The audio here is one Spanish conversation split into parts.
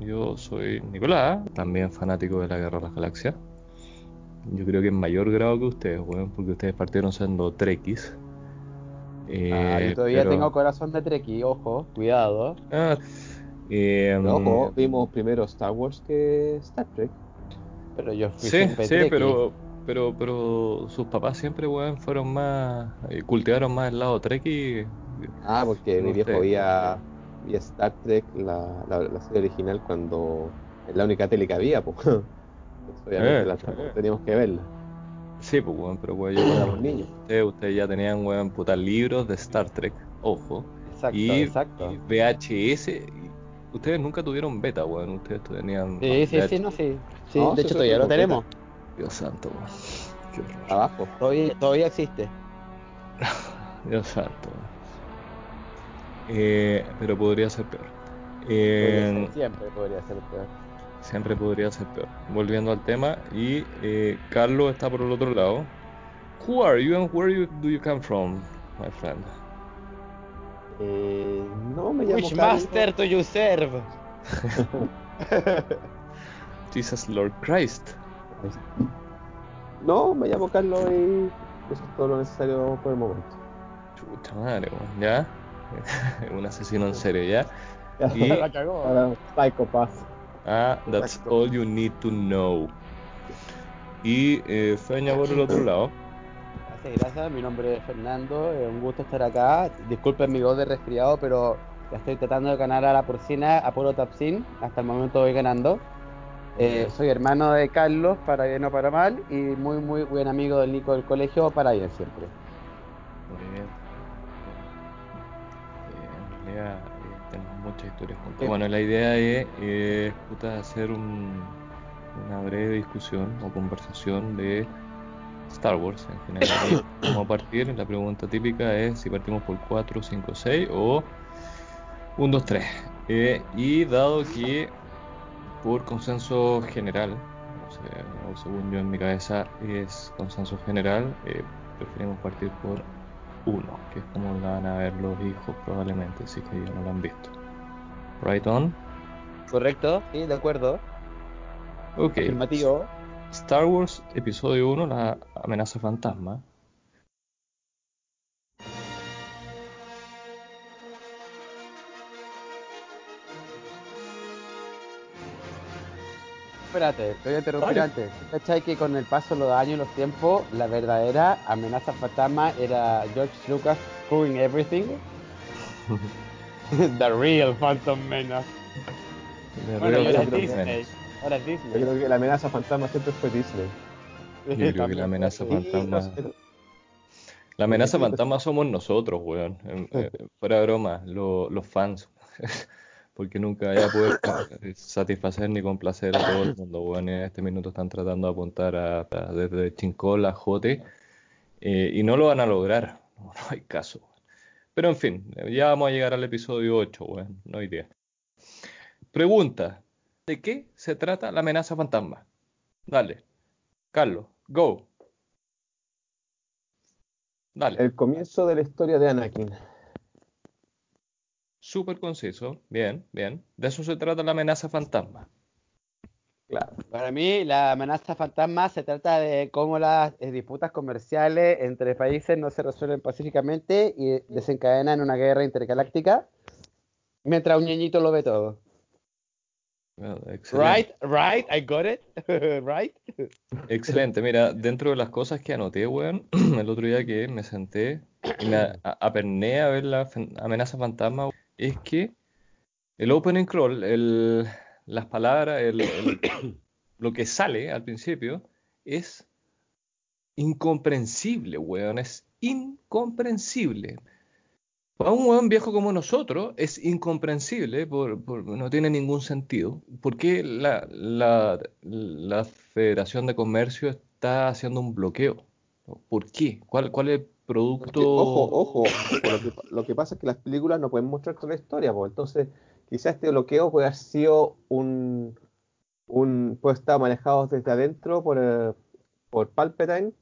Yo soy Nicolás, también fanático de la Guerra de las Galaxias. Yo creo que en mayor grado que ustedes, weón, porque ustedes partieron siendo trekkies. Eh, ah, yo todavía tengo corazón de trekkie, ojo, cuidado. Ah, eh, ojo, vimos primero Star Wars que Star Trek. Pero yo fui Sí, sí, pero, pero, pero sus papás siempre, weón, fueron más. Eh, cultivaron más el lado trekkie. Ah, porque mi viejo veía, Star Trek, la, la, serie original, cuando. Es la única tele que había, pues. Obviamente eh, teníamos que verla. Sí, pues, weón, pero weón, yo para los niños. Ustedes, ya tenían, weón, puta libros de Star Trek, ojo. Exacto, y, exacto. VHS. ustedes nunca tuvieron beta, weón. Ustedes tenían. Sí, sí, sí, no, sí. sí de hecho, todavía lo tenemos. Dios santo, weón. Abajo. Todavía, todavía existe. Dios santo, eh, pero podría ser peor. Eh, siempre podría ser peor siempre podría ser peor. Volviendo al tema, y eh, Carlos está por el otro lado. Who are you and where do you come from, my friend? Eh, no me llamo Which master do you serve? Jesus Lord Christ. No, me llamo Carlos y eso es todo lo necesario por el momento. Chucha madre, ¿ya? Un asesino en serio, ¿ya? y... La cagó. Psychopath. Ah, that's all you need to know. Y eh, Feña por el otro lado. Gracias, gracias. Mi nombre es Fernando. Es un gusto estar acá. Disculpen mi voz de resfriado, pero ya estoy tratando de ganar a la porcina Apolo Tapsin. Hasta el momento voy ganando. Eh, soy hermano de Carlos, para bien o para mal, y muy, muy buen amigo del Nico del colegio, para bien siempre. Muy bien. En realidad, muchas historias juntas. Bueno, la idea es eh, hacer un, una breve discusión o conversación de Star Wars en general. Como partir, la pregunta típica es si partimos por 4, 5, 6 o 1, 2, 3. y dado que por consenso general, o, según yo en mi cabeza es consenso general, eh, preferimos partir por 1, que es como la van a ver los hijos probablemente, si que ellos no lo han visto. Right on. Correcto, sí, de acuerdo. Ok. Afirmativo. Star Wars Episodio 1, la amenaza fantasma. Espérate, estoy interrumpiendo antes. ¿Cachai que con el paso de los años y los tiempos, la verdadera amenaza fantasma era George Lucas screwing everything? The real Phantom Menace. bueno, ahora es Disney. Ahora es Disney. Yo creo que la amenaza fantasma siempre fue Disney. Yo creo que la amenaza fantasma. La amenaza fantasma somos nosotros, weón. Eh, fuera broma, los fans. Porque nunca vaya a poder satisfacer ni complacer a todo el mundo, weón. En este minuto están tratando de apuntar a, desde Chincol Jote. Eh, y no lo van a lograr. no hay caso. Pero en fin, ya vamos a llegar al episodio 8, bueno, no hay idea. Pregunta, ¿de qué se trata la amenaza fantasma? Dale, Carlos, go. Dale. El comienzo de la historia de Anakin. Súper conciso, bien, bien. De eso se trata la amenaza fantasma. Para mí, la amenaza fantasma se trata de cómo las eh, disputas comerciales entre países no se resuelven pacíficamente y desencadenan una guerra intergaláctica mientras un niñito lo ve todo. right, right, I got it, right. Excelente, mira, dentro de las cosas que anoté, weón, el otro día que me senté y me aperné a ver la amenaza fantasma, es que el opening crawl, el, las palabras, lo que sale al principio es incomprensible, weón, es incomprensible. Para un weón viejo como nosotros es incomprensible, no tiene ningún sentido. ¿Por qué la, la, Federación de Comercio está haciendo un bloqueo? ¿Por qué? ¿Cuál, cuál es el producto? ojo, ojo, lo, que, pasa es que las películas no pueden mostrar toda la historia, pues entonces quizás este bloqueo puede haber sido un, un puede estar manejado desde adentro por, por Palpatine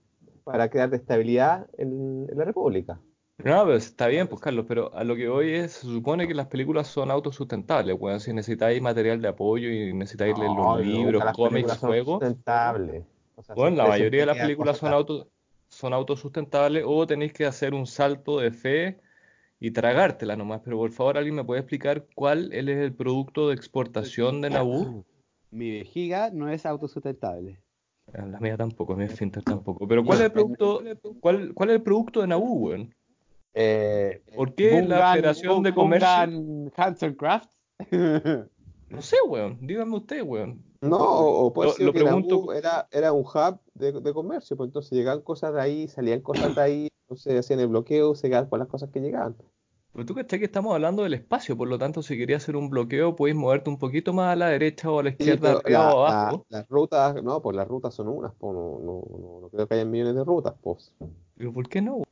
para crear estabilidad en, la República. No, pero está bien, pues Carlos, pero a lo que voy es, se supone que las películas son autosustentables, weón. Si necesitáis material de apoyo y necesitáis leer No, los nunca libros, cómics, juegos, sustentables. O sea, bueno, la mayoría de las películas son auto, son autosustentables o tenéis que hacer un salto de fe y tragártela nomás. Pero por favor, ¿alguien me puede explicar cuál es el producto de exportación de Naboo? Mi vejiga no es autosustentable. Ah, La mía tampoco, mi esfínter tampoco. Pero ¿cuál es el producto, cuál, cuál es el producto de Naboo, weón? Eh, ¿Por qué la Federación de Comercio? Gungan Hanson Crafts. No sé, weón. Díganme usted, weón. No, o, o puede Lo- ser lo que pregunto- era, era un hub de, de comercio, pues entonces llegaban cosas de ahí, salían cosas de ahí, entonces hacían el bloqueo, se quedaban con las cosas que llegaban. Pero tú cachai que estamos hablando del espacio, por lo tanto, si querías hacer un bloqueo, puedes moverte un poquito más a la derecha o a la Sí, izquierda, pero arriba la- o la- abajo. las rutas, no, pues las rutas son unas, pues no, no, no, no creo que haya millones de rutas, pues. Pero ¿por qué no?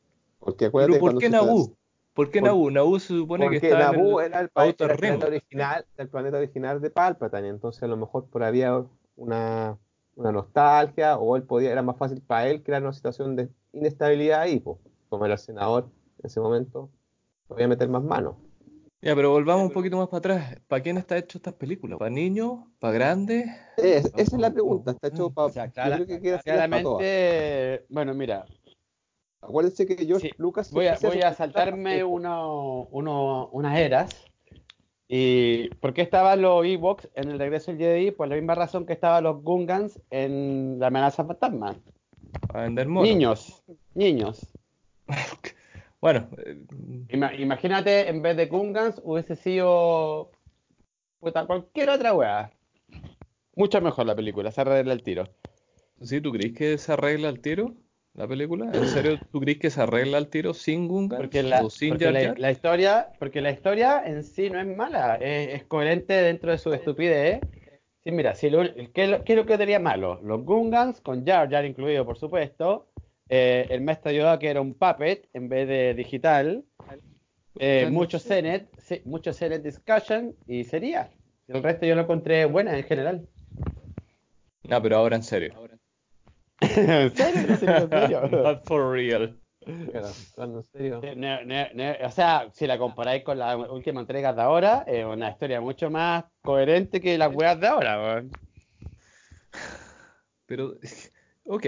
Porque acuérdate ¿Pero por qué Naboo? ¿Por qué Naboo? Naboo se supone que Porque está en Naboo el era el, pa- Outer era el planeta original, el planeta original de Palpatine, entonces a lo mejor por había una, una nostalgia o él podía, era más fácil para él crear una situación de inestabilidad ahí, pues, como era el senador en ese momento, podía meter más manos. Ya, pero volvamos un poquito más para atrás. ¿Para quién está hecho estas películas? ¿Para niños? ¿Para grandes? Es- esa es la pregunta, está hecho para, O sea, clara- creo que quiere hacerlas para claramente, bueno, mira, Acuérdense que George Sí, Lucas voy a, voy saltarme uno, uno- unas eras. ¿Y por qué estaban los Ewoks en el regreso del Jedi? Por la misma razón que estaban los Gungans en la amenaza fantasma. ¿Para vender monos? Niños, niños. Bueno, eh, Ima- imagínate, en vez de Gungans hubiese sido puta, cualquier otra weá. Mucho mejor la película, se arregla el tiro. ¿sí tú crees que se arregla al tiro la película? ¿En serio tú crees que se arregla al tiro sin Gungans Porque la, o sin porque Jar Jar? la historia, porque la historia en sí no es mala, es, es coherente dentro de su estupidez. Sí, mira, si lo- ¿qué, es lo- qué es lo que tenía malo? Los Gungans, con Jar Jar incluido, por supuesto. eh, el maestro Yoda que era un puppet en vez de digital. eh, mucho Zenet, sí, mucho Zenet discussion y sería. El resto yo lo encontré buena en general. No, pero ahora en serio. ¿En serio? ¿En serio? ¿En serio? Not for real. pero, en serio. Ne- ne- ne- o sea, si la comparáis con la última entrega de ahora, es una historia mucho más coherente que las weas de ahora, weón. Pero, ok,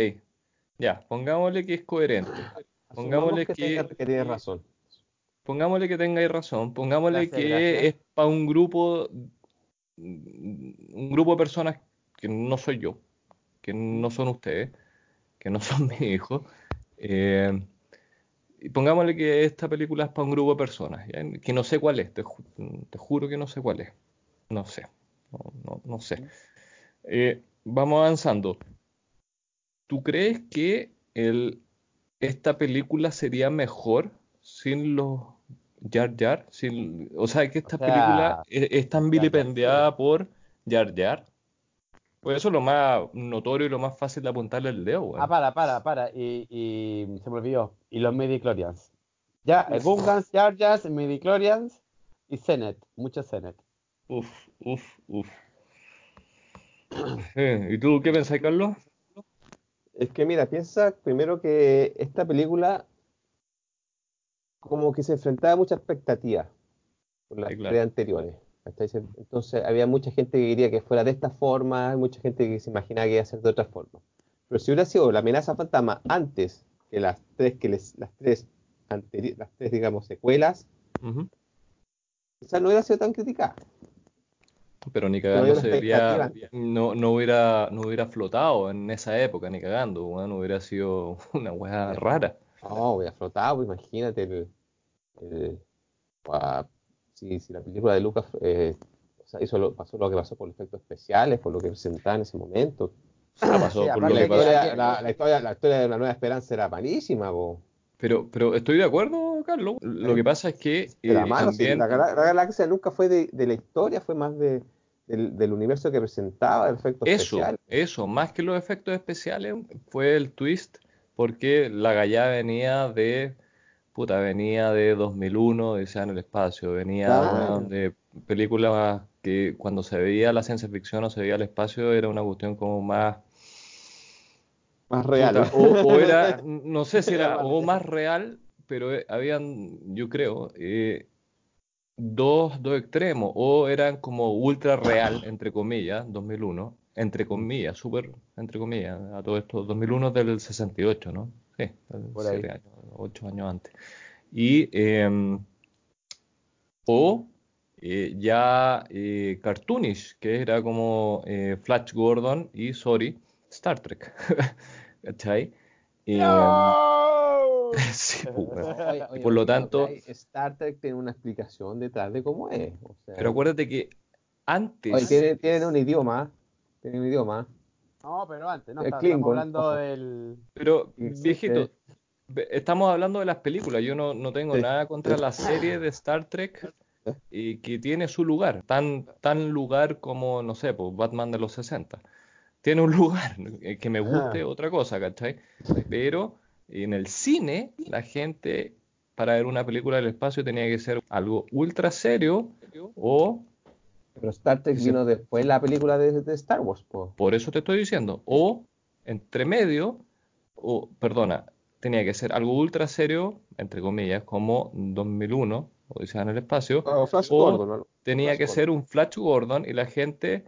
ya, pongámosle que es coherente. Pongámosle que, que- tenga- que tiene razón. Pongámosle que tengáis razón. Pongámosle Gracias, que gracias. es para un grupo, un grupo de personas que no soy yo, que no son ustedes, que no son mis hijos. Eh, y pongámosle que esta película es para un grupo de personas, ¿ya? que no sé cuál es, te, ju- te juro que no sé cuál es. No sé, no, no- no sé. Eh, vamos avanzando. ¿Tú crees que el, esta película sería mejor sin los Jar Jar? Sin, o sea, que esta O sea, película es, es tan vilipendiada por Jar Jar. Pues eso es lo más notorio y lo más fácil de apuntarle el dedo, weón. Ah, para, para, para. Y, y se me olvidó. Y los Midichlorians. Ya, Gungans, Jar Jar, Midichlorians y Zenet. Mucho Zenet. Uf, uf, uf. Eh, ¿Y tú qué pensás, Carlos? Es que mira, piensa primero que esta película como que se enfrentaba a mucha expectativa por las Sí, claro. tres anteriores. Entonces había mucha gente que quería que fuera de esta forma, mucha gente que se imaginaba que iba a ser de otra forma. Pero si hubiera sido la amenaza fantasma antes que las tres, que les, las tres las tres, digamos, secuelas, Ujú. quizás no hubiera sido tan criticada. Pero ni cagando no, no hubiera, no hubiera flotado en esa época, ni cagando, weón, hubiera sido una weá rara. No, hubiera flotado, pues imagínate el, el- si, si la película de Lucas eh, o sea, hizo lo, pasó lo que pasó por los efectos especiales, por lo que presentaba en ese momento. Ah, pasó Sí, por aparte lo La que que- pasó. historia, la, la historia, la historia de la Nueva Esperanza era malísima, po. Pero, pero estoy de acuerdo, Carlos. Lo que pasa es que Era eh, malo, sí, también la, gala- la galaxia nunca fue de, de la historia, fue más de, del, del universo que presentaba, de efectos eso, especiales. eso, más que los efectos especiales, fue el twist, porque la gallada venía de, puta, venía de 2001, Odisea en el espacio, venía Claro. de películas que cuando se veía la ciencia ficción o se veía el espacio era una cuestión como más Más real. Puta, o, o era, no sé si era o más real, pero eh, habían, yo creo, eh, dos, dos extremos, o eran como ultra real, entre comillas, 2001, entre comillas, súper, entre comillas, a todo esto, 2001 del 68, ¿no? Sí, Por ahí. años, ocho años antes. Y, em, o eh, ya eh, cartoonish, que era como eh, Flash Gordon y, sorry, Star Trek. ¿Cachai? Em, sí, pues, weón. Oye, oye, Por lo tanto- Star Trek tiene una explicación detrás de cómo es. o sea, Pero acuérdate que antes... oye, tiene, tiene un idioma. Tiene un idioma. No, pero antes, no, El está- Klingon, estamos hablando del... Pero, viejito, estamos hablando de las películas. Yo no, no tengo Sí. nada contra la serie de Star Trek y que tiene su lugar. Tan, tan lugar como, no sé, pues Batman de los 60. Tiene un lugar. eh, Que me guste otra cosa, ¿cachai? Pero en el cine, la gente, para ver una película del espacio, tenía que ser algo ultra serio o, Pero Star Trek Sí. vino después de la película de, de Star Wars, po. por eso te estoy diciendo, o entre medio, o, perdona, tenía que ser algo ultra serio, entre comillas, como 2001, Odisea en el espacio, O Flash o tenía Flash que Gordon. ser un Flash Gordon y la gente,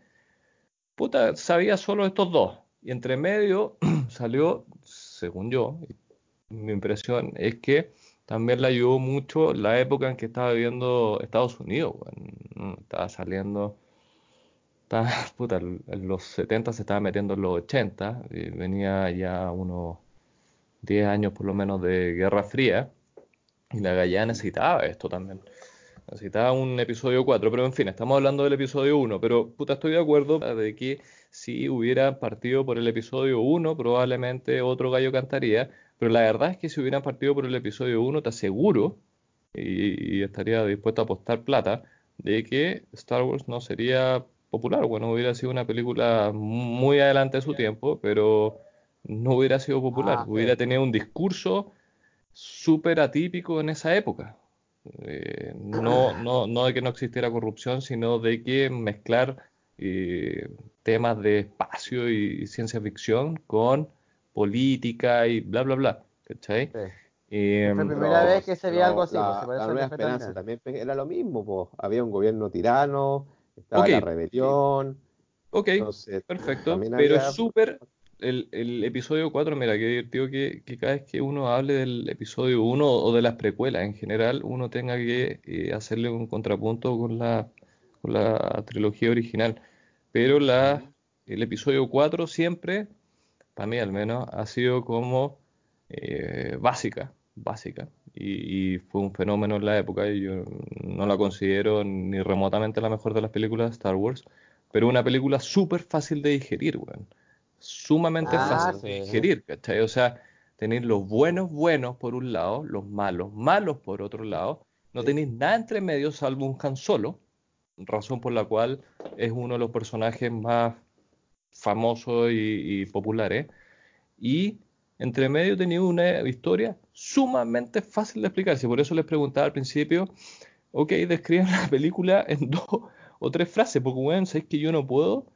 puta, sabía solo estos dos. Y entre medio salió, según yo, mi impresión es que también le ayudó mucho la época en que estaba viviendo Estados Unidos, weón. Estaba saliendo, estaba, puta, en los 70 se estaba metiendo en los 80, y venía ya unos 10 años por lo menos de Guerra Fría, y la Gallana necesitaba esto también. Necesitaba un episodio 4, pero en fin, estamos hablando del episodio 1, pero puta, estoy de acuerdo de que si hubiera partido por el episodio 1, probablemente otro gallo cantaría, pero la verdad es que si hubieran partido por el episodio 1, te aseguro, y, y estaría dispuesto a apostar plata, de que Star Wars no sería popular, bueno, hubiera sido una película muy adelante de su tiempo, pero no hubiera sido popular, Ah, sí. hubiera tenido un discurso súper atípico en esa época. Eh, no, no, no de que no existiera corrupción, sino de que mezclar eh, temas de espacio y ciencia ficción con política y bla, bla, bla. ¿Cachai? Sí. Eh, Fue primera vez que se veía algo así, La, pues, la Nueva Esperanza también era lo mismo, po. Había un gobierno tirano, estaba la rebelión. ok, Entonces, perfecto, pero había- es súper... El, el episodio 4, mira, qué divertido que, que cada vez que uno hable del episodio 1 o de las precuelas en general, uno tenga que eh, hacerle un contrapunto con la, con la trilogía original. Pero la, el episodio 4 siempre, para mí al menos, ha sido como eh, básica, básica. Y, y fue un fenómeno en la época y yo no la considero ni remotamente la mejor de las películas de Star Wars, pero una película súper fácil de digerir, weón. Sumamente Ah, fácil sí. de digerir, ¿cachai? O sea, tenéis los buenos buenos por un lado, los malos malos por otro lado, no Sí. tenéis nada entre medio salvo un Han Solo, razón por la cual es uno de los personajes más famosos y, y populares. Y entre medio tenía una historia sumamente fácil de explicarse. Por eso les preguntaba al principio, ok, describan la película en dos o tres frases, porque bueno, sabéis que yo no puedo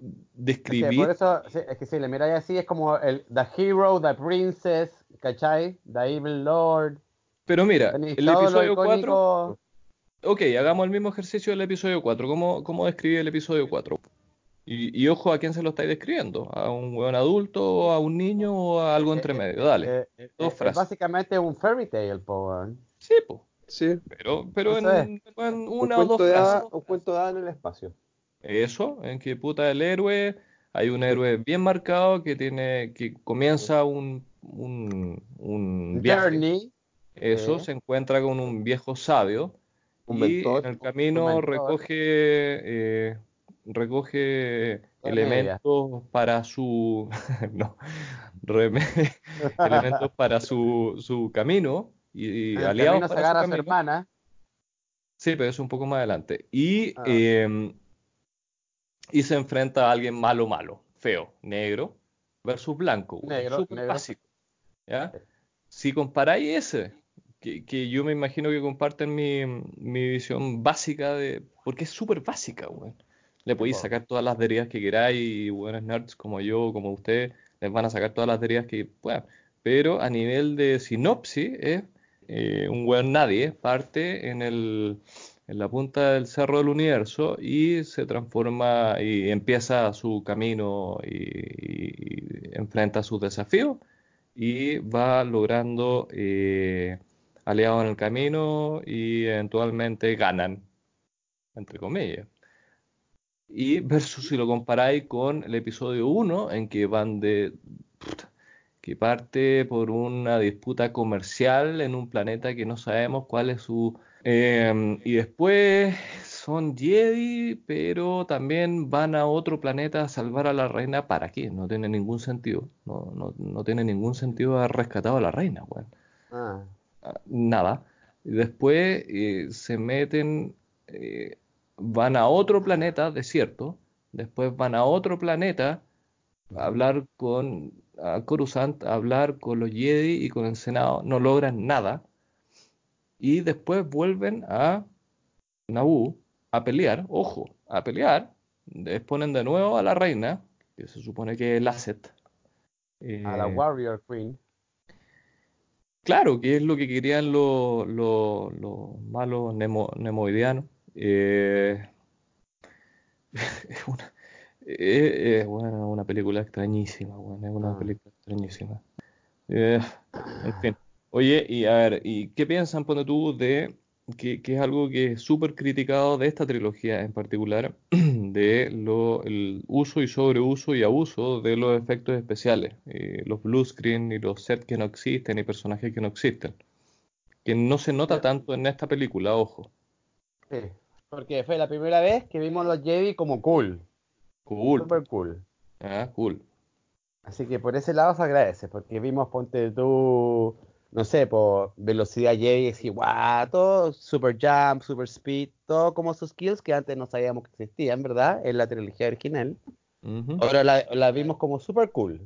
Es que describir. por eso, es que si le miráis así, es como el The Hero, The Princess, ¿cachai? The Evil Lord. Pero mira, Tenéis el episodio 4, icónico. ok, hagamos el mismo ejercicio del episodio 4. ¿Cómo, cómo describe el episodio 4? Y, y ojo a quién se lo estáis describiendo, a un hueón adulto, a un niño o a algo entre medio. Dale, Eh, eh, dos es frases. básicamente un fairy tale, po. Sí, pues. Sí, Pero, pero en, en un una o dos frases. un cuento de hada en el espacio. Eso, en que puta el héroe, hay un héroe bien marcado que tiene, que comienza un, un, un viaje. Journey. Eso, Sí. se encuentra con un viejo sabio Un y mentor. en el camino recoge, eh, recoge elementos para su, no, elementos para su, su camino y, y aliados para su camino. hermana. Sí, pero es un poco más adelante. Y, Ah. eh, y se enfrenta a alguien malo, malo, feo, negro, versus blanco, Negro, básico. ¿ya? Si comparáis ese, que, que yo me imagino que comparten mi, mi visión básica de. Porque es súper básica, güey. Le podéis po. sacar todas las derivas que queráis, y buenos nerds como yo, como usted, les van a sacar todas las derivas que puedan. Pero a nivel de sinopsis, es eh, un weón nadie parte en, el, en la punta del cerro del universo y se transforma y empieza su camino y, y enfrenta sus desafíos y va logrando eh, aliados en el camino y eventualmente ganan, entre comillas. Y versus si lo comparáis con el episodio 1, en que van de. que parte por una disputa comercial en un planeta que no sabemos cuál es su. Eh, y después son Jedi, pero también van a otro planeta a salvar a la reina. ¿Para qué? No tiene ningún sentido. No, no, no tiene ningún sentido haber rescatado a la reina, weón Ah, ah, nada. Y después eh, se meten, eh, van a otro planeta desierto, después van a otro planeta a hablar con a Coruscant, a hablar con los Jedi y con el Senado, no logran nada. Y después vuelven a Naboo a pelear, ojo, a pelear. Exponen de nuevo a la reina, que se supone que es el asset. a la Eh, Warrior Queen. Claro, que es lo que querían los, los- los malos nemo- nemoidianos. Eh, es una, es- es, bueno, una película extrañísima, bueno, es una Ah. película extrañísima. Eh, en fin. Oye, y a ver, ¿y qué piensan, ponte tú, de que, que es algo que es súper criticado de esta trilogía en particular, de lo, el uso y sobreuso y abuso de los efectos especiales, eh, los blue screen y los sets que no existen y personajes que no existen, que no se nota tanto en esta película, ojo. Sí, porque fue la primera vez que vimos los Jedi como cool, Cool. super cool. Ah, cool. Así que por ese lado se agradece, porque vimos, ponte tú, no sé, por velocidad Jedi, así, guau, todo, super jump, super speed, todo como sus skills que antes no sabíamos que existían, ¿verdad? En la trilogía original. Ahora la, la vimos como super cool.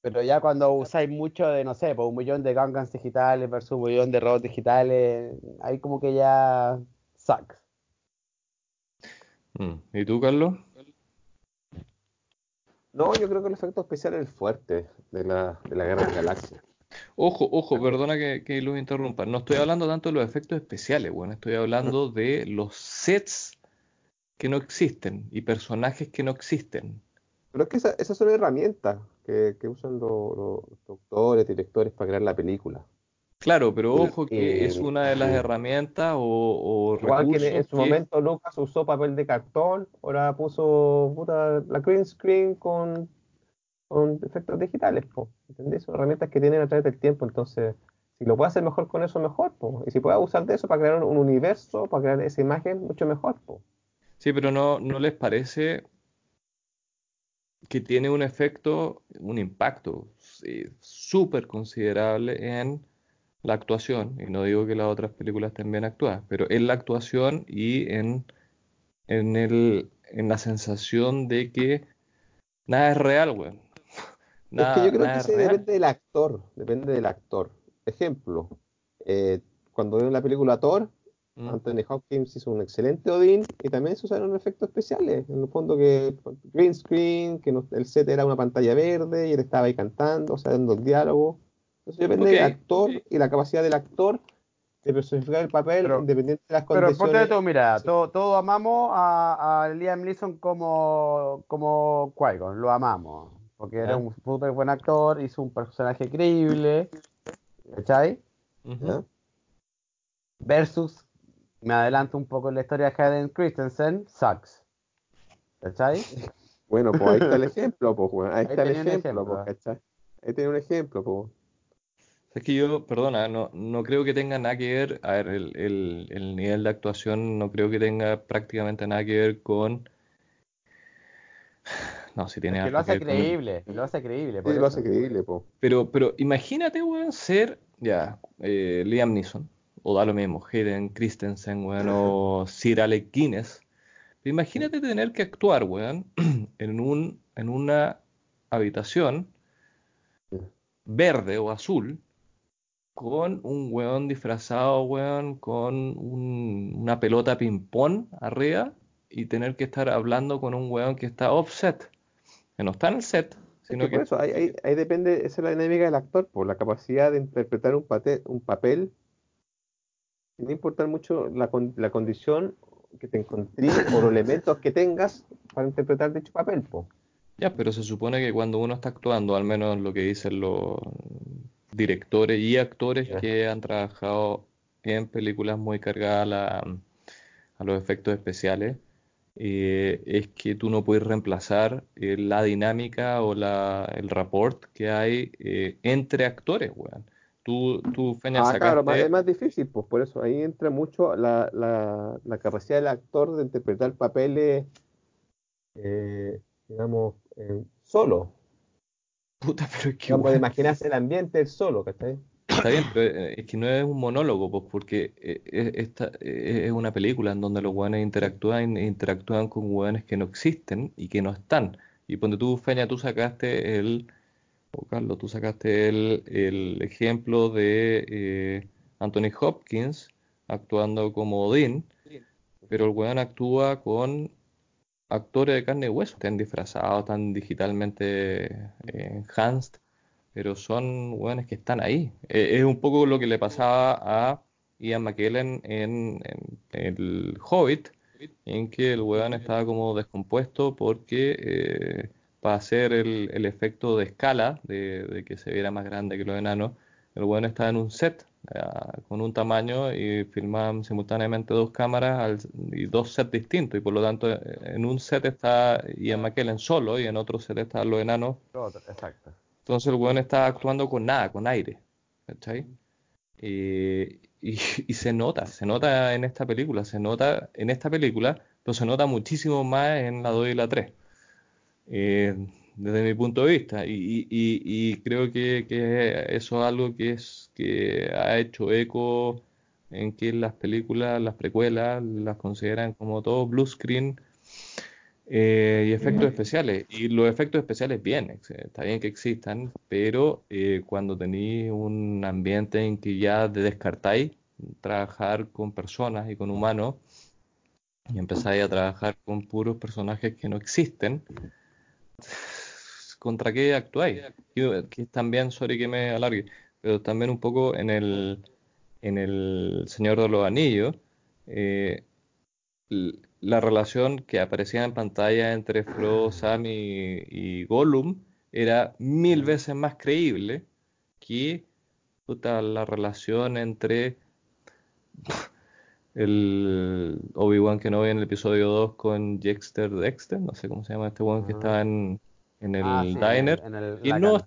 Pero ya cuando usáis mucho de, no sé, por un millón de Gungans digitales versus un millón de robots digitales, ahí como que ya sucks. Mm. ¿Y tú, Carlos? No, yo creo que el efecto especial es el fuerte de la, de la Guerra de Galaxias. Ojo, ojo, perdona que, que los interrumpa. No estoy hablando tanto de los efectos especiales, bueno, estoy hablando de los sets que no existen y personajes que no existen. Pero es que esa- esas son herramientas que, que usan los, los productores, directores para crear la película. Claro, pero ojo que y- es una de las herramientas o, o Igual que en, recursos su que- momento Lucas usó papel de cartón, ahora puso puta, la green screen con, con efectos digitales, po, ¿entendés? Son herramientas que tienen a través del tiempo, entonces, si lo puede hacer mejor con eso, mejor, po. Y si puede usar de eso para crear un, un universo, para crear esa imagen, mucho mejor, po. Sí, pero no, ¿no les parece que tiene un efecto, un impacto sí, súper considerable en la actuación? Y no digo que las otras películas estén bien actuadas, pero en la actuación y en, en el, en la sensación de que nada es real, weón. Es que Nada, yo creo nada que sí depende del actor, depende del actor. Ejemplo, eh, cuando veo la película Thor, Mm. Anthony Hopkins hizo un excelente Odín y también se usaron efectos especiales. En el fondo que green screen, que no- el set era una pantalla verde y él estaba ahí cantando, o sea, dando el diálogo. Entonces depende Ok, del actor y la capacidad del actor de personificar el papel Pero- independiente de las Pero ponte condiciones. tú, mira, Sí. todo- todos amamos a, a Liam Neeson como, como Qui-Gon, lo amamos, porque era un súper buen actor, hizo un personaje creíble, ¿cachai? Versus, me adelanto un poco en la historia de Hayden Christensen, sucks, ¿cachai? Bueno, pues ahí está el ejemplo, pues. Ahí Ahí está el ejemplo, ejemplo. pues, ¿cachai? Ahí tiene un ejemplo, pues. Es que yo, perdona, no, no creo que tenga nada que ver, a ver, el, el- el nivel de actuación no creo que tenga prácticamente nada que ver con... No, sí tiene Es que algo lo hace que ver con creíble, lo hace creíble, por Sí, lo eso. hace creíble, pues. Pero, pero imagínate, weón, ser, ya, eh, Liam Neeson, o da lo mismo, Hayden Christensen, weón, o Sir Alec Guinness. Pero imagínate tener que actuar, weón, en un, en una habitación verde o azul con un weón disfrazado, weón, con un- una pelota ping-pong arriba y tener que estar hablando con un weón que está offset, que no está en el set, sino Es que por eso, ahí, ahí- ahí depende, esa es la dinámica del actor, por la capacidad de interpretar un, pate- un papel, sin importar mucho la, la condición que te encontré o los elementos que tengas para interpretar dicho papel, po. Ya, pero se supone que cuando uno está actuando, al menos lo que dicen los directores y actores que han trabajado en películas muy cargadas a, la- a los efectos especiales, eh, es que tú no puedes reemplazar eh, la dinámica o la, el rapport que hay eh, entre actores, weón. Tú, tú Feña, Ah, claro, sacaste- es más difícil, pues por eso ahí entra mucho la, la, la capacidad del actor de interpretar papeles, digamos, solo, Puta, pero es que, digamos, de weón, imaginarse el ambiente él solo, ¿cachai? Está bien, pero eh, es que no es un monólogo, pues porque eh, eh, esta eh, es una película en donde los hueones interactúan, interactúan con hueones que no existen y que no están. Y ponte tú, Feña, tú sacaste el, o Carlos, tú sacaste el, el ejemplo de eh, Anthony Hopkins actuando como Odín, pero el hueón actúa con actores de carne y hueso, están disfrazados, están digitalmente eh, enhanced pero son hueones que están ahí. Eh, es un poco lo que le pasaba a Ian McKellen en, El Hobbit, en que el hueón estaba como descompuesto porque eh, para hacer el, efecto de escala, de, que se viera más grande que los enanos, el hueón estaba en un set con un tamaño y filmaban simultáneamente dos cámaras al- y dos sets distintos, y por lo tanto eh, en un set está Ian McKellen solo y en otro set están los enanos Exacto. entonces el weón está actuando con nada, con aire. ¿Cachai? Eh, y, y se nota, se nota en esta película, se nota en esta película, pero se nota muchísimo más en la 2 y la 3. eh, desde mi punto de vista. Y, y- y- creo que, que eso es algo que es que ha hecho eco en que las películas, las precuelas, las consideran como todo blue screen eh, y efectos especiales. Y los efectos especiales bien, está bien que existan, pero eh, cuando tenéis un ambiente en que ya de- descartáis trabajar con personas y con humanos y empezáis a trabajar con puros personajes que no existen, ¿contra qué actuáis? Yo, que también, sorry que me alargue, pero también un poco en el, en el Señor de los Anillos, eh, la relación que aparecía en pantalla entre Frodo, Sam y, y Gollum era mil veces más creíble que puta, la relación entre el Obi-Wan Kenobi en el episodio 2 con Dexter Dexter, no sé cómo se llama este weón que Ah. estaba en, en el Ah, sí, diner, en el- y no.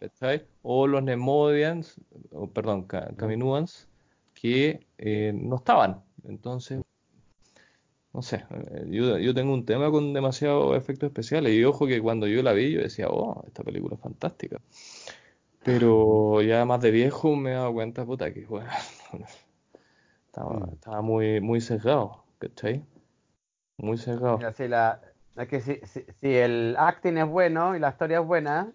¿cachai? O los Nemodians, o perdón, Ca- Kaminuans, que eh, no estaban. Entonces, no sé, eh, yo, yo tengo un tema con demasiados efectos especiales y ojo que cuando yo la vi yo decía, oh, esta película es fantástica. Pero ya más de viejo me he dado cuenta, puta, que bueno, estaba, Mm. estaba muy, muy sesgado, ¿cachai? Muy sesgado. Mira, si la, es que si, si, si el acting es bueno y la historia es buena,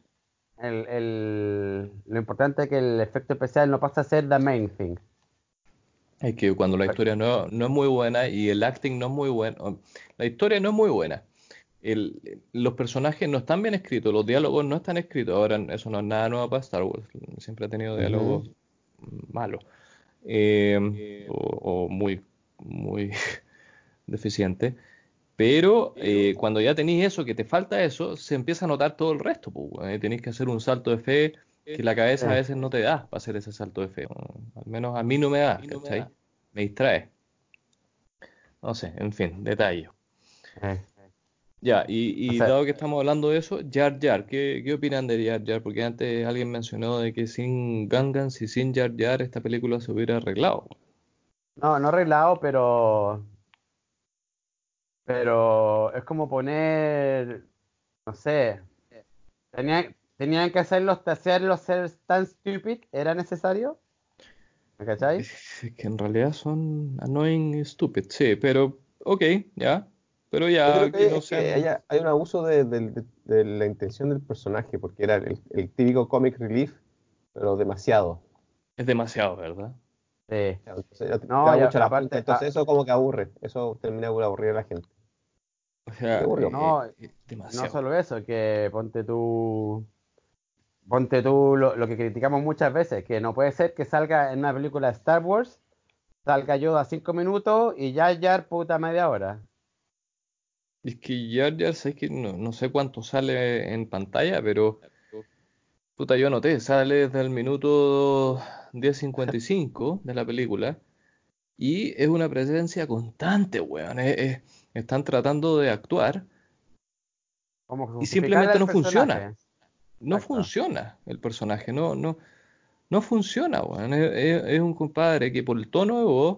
el, el- lo importante es que el efecto especial no pasa a ser the main thing. Es que cuando la historia no, no es muy buena y el acting no es muy bueno, la historia no es muy buena, el- los personajes no están bien escritos, los diálogos no están escritos. Ahora, eso no es nada nuevo para Star Wars, siempre ha tenido diálogos malos eh, o, o muy, muy deficientes. Pero eh, cuando ya tenéis eso, que te falta eso, se empieza a notar todo el resto. Pues, y tenéis que hacer un salto de fe que la cabeza a veces no te da para hacer ese salto de fe. Al menos a mí no me da, ¿cachai? Me distrae. No sé, en fin, detalle. Eh, Ya, y, y O sea- dado que estamos hablando de eso, Jar Jar, ¿qué, qué opinan de Jar Jar? Porque antes alguien mencionó de que sin Gangans y sin Jar Jar esta película se hubiera arreglado. No, no arreglado, pero. Pero es como poner. No sé. Tenían, tenían que hacerlos, hacerlos ser tan stupid, ¿era necesario? ¿Me cachai? Es que en realidad son annoying y stupid, sí, pero ok, ya. Pero ya creo que, que no es que sean- haya- hay un abuso de, de- de- de la intención del personaje, porque era el, el típico comic relief, pero demasiado. es demasiado, ¿verdad? Sí. Entonces, ya No, te da y mucho la aparte- punta, entonces eso como que aburre, eso termina por aburrir a la gente. Sea, eh, No, eh, No solo eso, que ponte tú. Ponte tú lo, lo que criticamos muchas veces, que no puede ser que salga en una película de Star Wars, salga Yoda cinco minutos y ya ya puta media hora. Es que Jar Jar, sé que no, no sé cuánto sale en pantalla, pero puta, yo noté, sale desde el minuto 10.55 de la película y es una presencia constante, weón. Es- es- están tratando de actuar, Y simplemente no funciona. personaje. no Exacto. funciona el personaje, no, no, no funciona, weón. Es, un compadre que por el tono de voz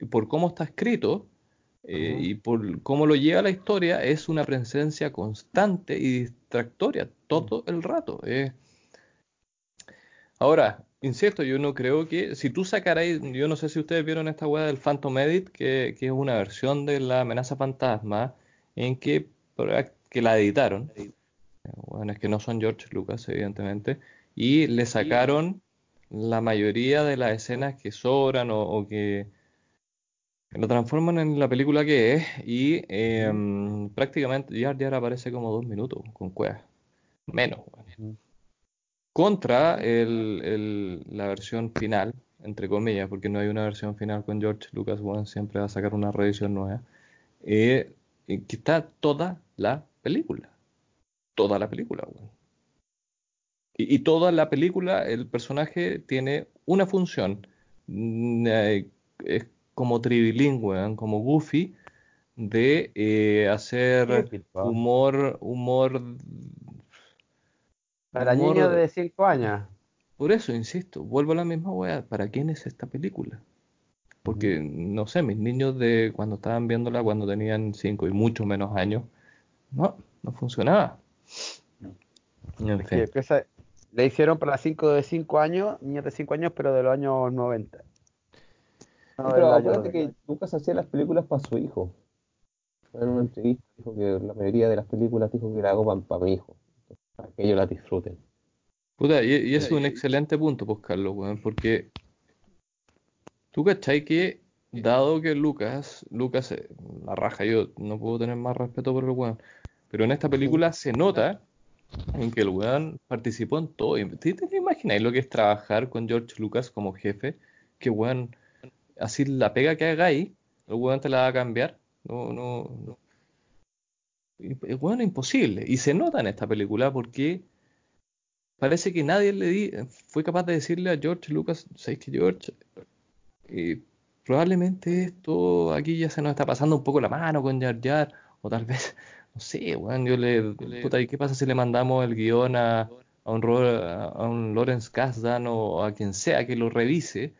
y por cómo está escrito eh, y por cómo lo lleva la historia, es una presencia constante y distractoria todo el rato. eh. Ahora, insisto, yo no creo que si tú sacaras, yo no sé si ustedes vieron esta weá del Phantom Edit, que, que es una versión de la amenaza fantasma en que, que la editaron. Bueno, es que no son George Lucas, evidentemente, y le sacaron la mayoría de las escenas que sobran o, o que lo transforman en la película que es y eh, prácticamente Jar Jar aparece como dos minutos con cuevas, menos. weón. Contra el- el- la versión final, entre comillas, porque no hay una versión final con George Lucas, weón, siempre va a sacar una reedición nueva, eh, y que está toda la película toda la película, weón. Y, y toda la película, el personaje tiene una función. Mm, eh, es como trilingüe, weón, como Goofy, de eh, hacer po. humor, humor, Para humor. niños de 5 años. Por eso, insisto, vuelvo a la misma weá. ¿Para quién es esta película? Porque, no sé, mis niños de cuando estaban viéndola, cuando tenían 5 y mucho menos años, no, no funcionaba. En Es fin. que esa- le hicieron para 5 de 5 años, niños de 5 años, pero de los años 90. No, Sí, del pero acuérdate 2000. que Lucas hacía las películas para su hijo. En una entrevista dijo que la mayoría de las películas dijo que la hago para mi hijo, para que ellos las disfruten. Puta, y, y es un excelente punto, pues, Carlos, weón, porque tú cachai que, dado que Lucas, Lucas, eh, la raja, yo no puedo tener más respeto por el weón, pero en esta película se nota en que el weón participó en todo. ¿Te, te imagináis lo que es trabajar con George Lucas como jefe? Que weón, así la pega que hagáis, el weón te la va a cambiar. No, no, no. Y, Weón, imposible. Y se nota en esta película porque parece que nadie le di- fue capaz de decirle a George Lucas, ¿sabes que George? Eh, probablemente esto aquí ya se nos está pasando un poco la mano con Jar Jar, o tal vez, no sé, weón, yo le, puta, ¿y qué pasa si le mandamos el guion a, un, a un Lawrence Kasdan o a quien sea que lo revise?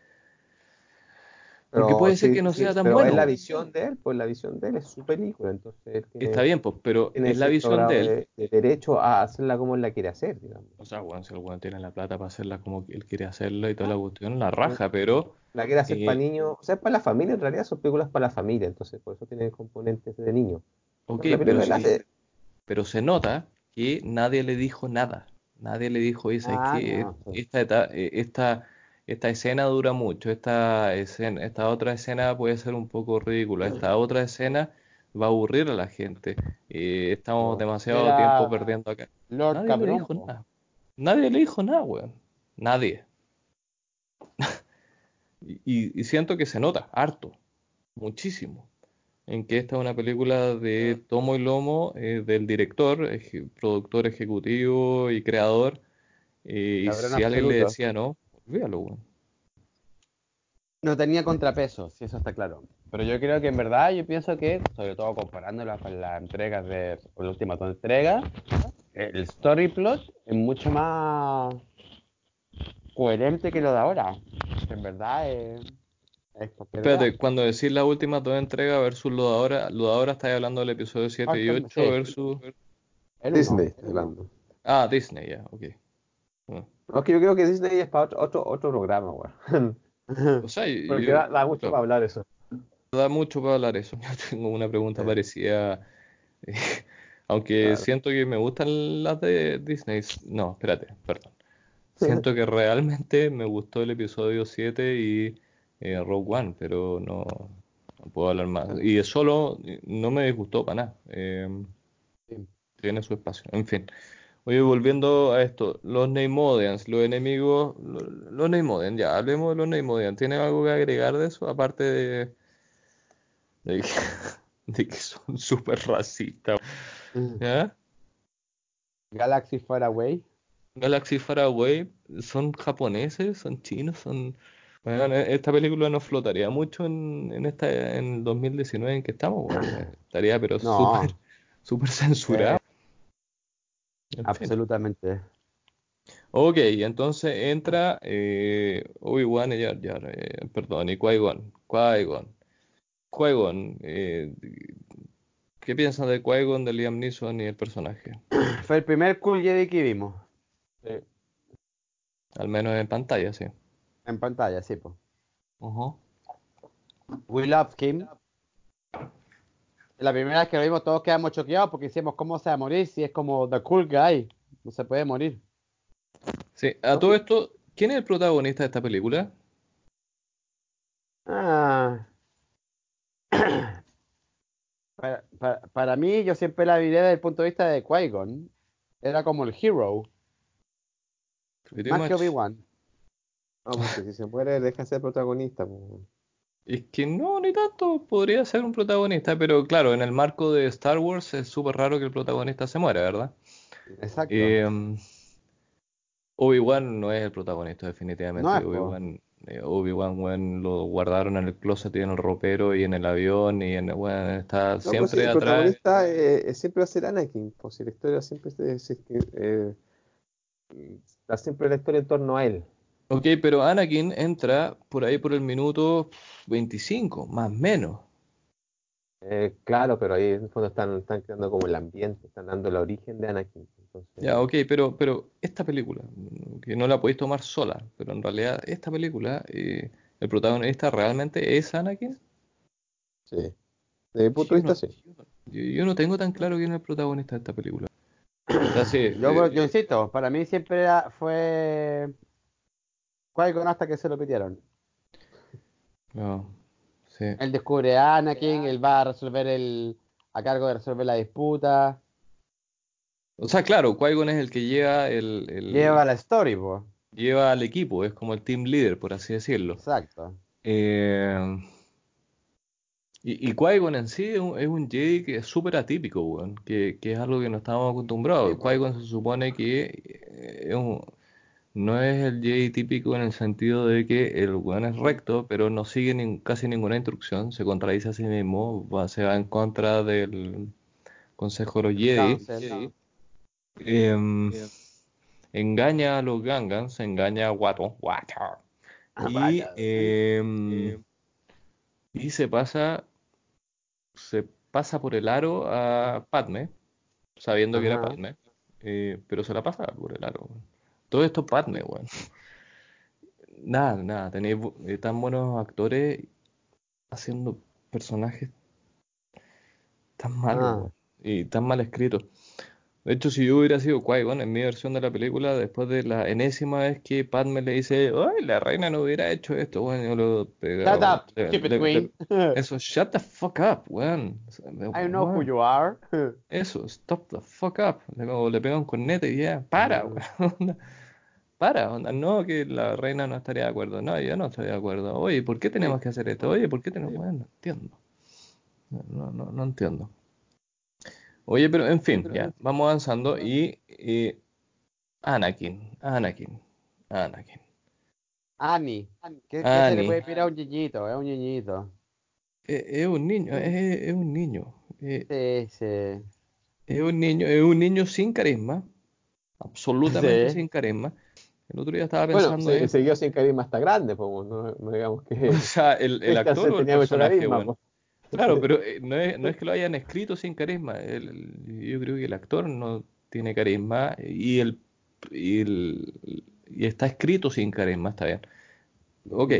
Porque Pero, puede ser sí, que no sí, sea tan pero bueno. es la visión de él, pues la visión de él es su película, entonces tiene, Está bien, pues, pero es la visión de él. de, de derecho a hacerla como él la quiere hacer, digamos. O sea, weón, si el weón tiene la plata para hacerla como él quiere hacerla y toda la cuestión, la raja, pero La quiere hacer Eh, para niños, o sea, es para la familia, en realidad son películas para la familia, entonces por eso tienen componentes de niños. ok, pero sí, hace, pero se nota que nadie le dijo nada. Nadie le dijo, ¿sabes Ah, qué? no, sí. Esta, eh, esta, esta escena dura mucho, esta escena, esta otra escena puede ser un poco ridícula, esta otra escena va a aburrir a la gente. eh, estamos demasiado Era tiempo perdiendo acá. Lord Nadie le dijo nada. Nadie le dijo nada, weón. Nadie. Y, siento que se nota, harto, muchísimo, en que esta es una película de tomo y lomo eh, del director, eje- productor ejecutivo y creador. eh, y si alguien le decía no, olvídalo. No tenía contrapeso, si eso está claro. Pero yo creo que en verdad, yo pienso que, sobre todo comparándola con las entregas de, con la última dos entregas, el story plot es mucho más coherente que lo de ahora. En verdad es, Espérate, cuando decís las últimas dos entregas versus lo de ahora, lo de ahora estáis hablando del episodio 7 y Exactamente, 8 sí. versus... El. Disney, hablando. Ah, Disney, ya, ok. Ah. No, es que yo creo que Disney es para otro, otro, otro programa, weón. O sea, Porque yo- da, da mucho claro. para hablar eso. Da mucho para hablar eso. Yo tengo una pregunta Sí. parecida. eh, aunque Claro. siento que me gustan las de Disney. No, espérate, perdón. Siento que realmente me gustó el episodio 7 y eh, Rogue One, pero no, puedo hablar más. Y solo no me disgustó para nada. Eh, tiene su espacio. En fin. Oye, volviendo a esto, los Neimoidians, los enemigos, lo- los Neimoidians, ya, hablemos de los Neimoidians. ¿Tiene algo que agregar de eso? Aparte de, de que, de que son súper racistas. ¿Ya? Galaxy Far Away. Galaxy Far Away, son japoneses, son chinos, son... Bueno, e- esta película no flotaría mucho en, en esta en el 2019 en que estamos, bueno, estaría pero No. súper súper censurada. En fin. Absolutamente. Ok, entonces entra eh, Obi-Wan y Jar Jar, eh, perdón, y Qui-Gon, Qui-Gon, Qui-Gon, eh, ¿qué piensan de Qui-Gon, de Liam Neeson y el personaje? Fue el primer Cool Jedi que vimos Sí. Al menos en pantalla, sí. en pantalla, sí, pues. Ujú. We love Kim. La primera vez que lo vimos todos quedamos choqueados porque decíamos cómo se va a morir si es como the cool guy. No se puede morir. Sí, a todo esto, ¿quién es el protagonista de esta película? Ah. Para, para- para mí, yo siempre la vi desde el punto de vista de Qui-Gon. Era como el hero, más que much. Obi-Wan. No, porque si se muere, deja de ser protagonista. pues. Es que no, ni tanto, podría ser un protagonista, pero claro, en el marco de Star Wars es súper raro que el protagonista se muera, ¿verdad? Exacto. Eh, Obi-Wan no es el protagonista, definitivamente. No. Obi-Wan, eh, Obi-Wan, weón, lo guardaron en el closet y en el ropero y en el avión y en, weón, está No, siempre el atrás. protagonista eh, siempre va a ser Anakin. Pues si la historia siempre se- se- eh, está siempre la historia en torno a él. Ok, pero Anakin entra por ahí por el minuto 25, más o menos. Eh, claro, pero ahí en el fondo están, están creando como el ambiente, están dando el origen de Anakin. Entonces, Ya, ok, pero, pero esta película, que no la podéis tomar sola, pero en realidad esta película, eh, el protagonista realmente es Anakin. sí. Desde mi punto de vista, no- sí. Yo, yo no tengo tan claro quién es el protagonista de esta película. Yo, eh, yo insisto, para mí siempre era- fue Qui-Gon hasta que se lo pidieron. no, sí. Él descubre a Anakin, él va a resolver el. a cargo de resolver la disputa. O sea, claro, Qui-Gon es el que lleva el, el- Lleva la story, po. lleva al equipo, es como el team leader, por así decirlo. Exacto. Eh, y, y Qui-Gon en sí es un, es un Jedi que es súper atípico, weón, que, que es algo que no estamos acostumbrados. Sí. Qui-Gon se supone que eh, es un- no es el Jedi típico en el sentido de que el weón es recto, pero no sigue casi ninguna instrucción, se contradice a sí mismo, va- se va en contra del Consejo de los Jedi. Em, engaña a los Gangans, engaña a Watto, Watto. Y, em, y se pasa, se pasa por el aro a Padme, sabiendo que era. Padme, eh, pero se la pasa por el aro. Todo esto es Padme, weón. Nada, nada, tenéis eh, tan buenos actores haciendo personajes tan malos, Ah. y tan mal escritos. De hecho, si yo hubiera sido Qui-Gon en mi versión de la película, después de la enésima vez que Padme le dice, ¡ay, la reina no hubiera hecho esto! Bueno, yo lo Shut pegaba. up, le- stupid le- queen. Eso, shut the fuck up, weón. I know who you are. Eso, stop the fuck up. Le, le pega un cornete y ya, para, Mm. weón. Para, onda, no que la reina no estaría de acuerdo. No, yo no estoy de acuerdo. Oye, ¿por qué tenemos que hacer esto? Oye, ¿por qué tenemos? Bueno, no entiendo. No, no, no entiendo. Oye, pero en fin, ya, vamos avanzando y, y Anakin, Anakin, Anakin. Annie. ¿Qué, qué se le puede pedir a un niñito? Es un niñito. Es, es un niño, es, es un niño. Es, Sí, sí. es un niño, es un niño sin carisma, absolutamente Sí. sin carisma. El otro día estaba Bueno, pensando se, en, siguió sin carisma hasta grande, pues, no, no digamos que o sea, el, el actor o el personaje, carisma, weón. Claro, pero eh, no es, no es que lo hayan escrito sin carisma. El- el- yo creo que el actor no tiene carisma y el, y el- y está escrito sin carisma, está bien. Ok.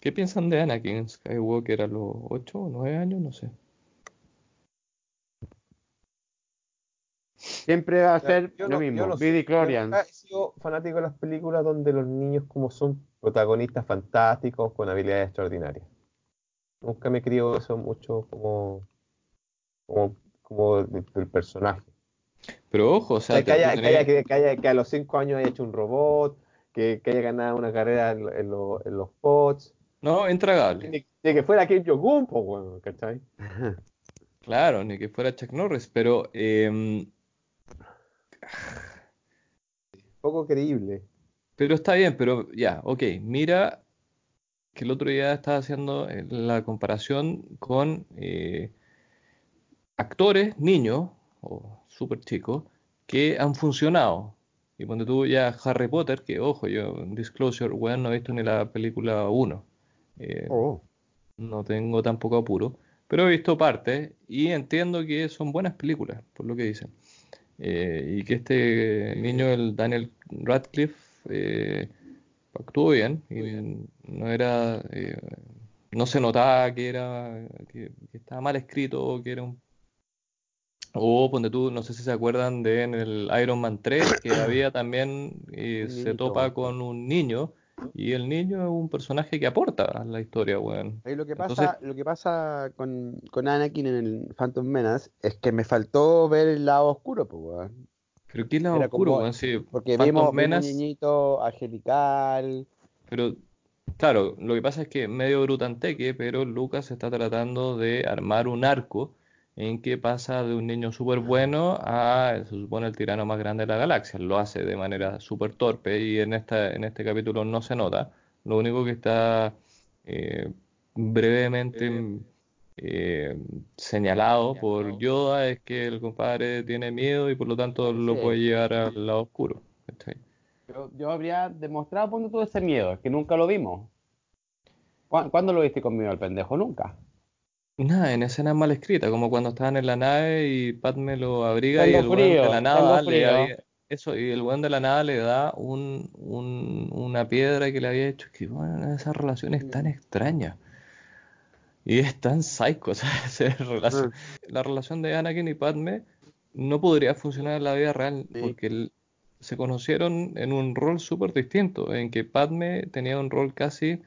¿Qué piensan de Anakin Skywalker a los 8 o 9 años? No sé. Siempre va a ser Yo lo no- yo mismo. no sé. Billy Yo Clorian. he sido fanático de las películas donde los niños como son protagonistas fantásticos con habilidades extraordinarias. Nunca me crió eso mucho como, como, como del personaje. Pero ojo, o sea, que, haya, que, haya- tenés- que- que haya- que a los 5 años haya hecho un robot, que, haya ganado una carrera en, en lo- en los pods. No, intragable. Ni, ni que fuera Kim Jong-un, pues, weón, ¿cachai? Claro, ni que fuera Chuck Norris, pero em, Poco creíble. Pero está bien, pero ya, ok, mira que el otro día estaba haciendo eh, la comparación con eh, actores, niños o súper chicos, que han funcionado. Y cuando tú ya Harry Potter, que ojo, yo, Disclosure, weón, no he visto ni la película 1. Eh, Oh. no tengo tampoco apuro, pero he visto partes y entiendo que son buenas películas, por lo que dicen. Eh, y que este niño, el Daniel Radcliffe, eh, actuó bien y no era, eh, no se notaba que era, que, que estaba mal escrito o que era un o ponte tú, no sé si se acuerdan de en el Iron Man 3 que había también eh, se topa con un niño y el niño es un personaje que aporta a la historia, weón. Ahí lo que Entonces- pasa, lo que pasa con, con Anakin en el Phantom Menace es que me faltó ver el lado oscuro, pues, weón. Pero qué lado Era oscuro, como- Porque vimos, un niñito angelical. pero claro, lo que pasa es que medio brutanteque, pero Lucas está tratando de armar un arco en que pasa de un niño súper bueno a, se supone, el tirano más grande de la galaxia. Lo hace de manera súper torpe y en esta, en este capítulo no se nota. Lo único que está eh, brevemente eh, señalado por Yoda es que el compadre tiene miedo y por lo tanto lo Sí. puede llevar al lado oscuro. Yo, yo habría demostrado ponte todo ese miedo, es que nunca lo vimos. ¿Cuá- ¿Cuándo lo viste conmigo el pendejo? Nunca. Nada, en escenas mal escritas, como cuando estaban en la nave y Padme lo abriga y el weón de la nada le había- eso, y el weón de la nada le da un, un- una piedra que le había hecho. Que bueno, esa relación es tan extraña. Y es tan psycho, ¿sabes? La relación de Anakin y Padme no podría funcionar en la vida real Sí. porque el- se conocieron en un rol súper distinto, en que Padme tenía un rol casi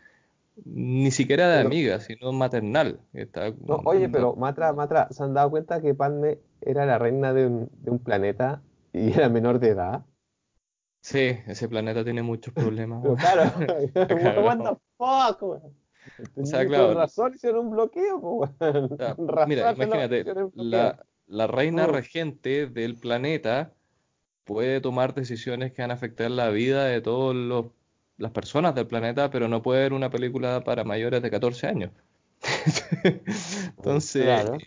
ni siquiera de Pero- amiga, sino maternal. Está- No, oye, pero Matra, Matra, ¿se han dado cuenta que Padme era la reina de un, de un planeta y era menor de edad? Sí, ese planeta tiene muchos problemas. Pero claro, what the fuck. O sea, Con claro. razón hicieron un bloqueo, pues. O sea, Con mira, imagínate, la, la reina regente del planeta puede tomar decisiones que van a afectar la vida de todas las personas del planeta, pero no puede ver una película para mayores de 14 años. Entonces, Claro.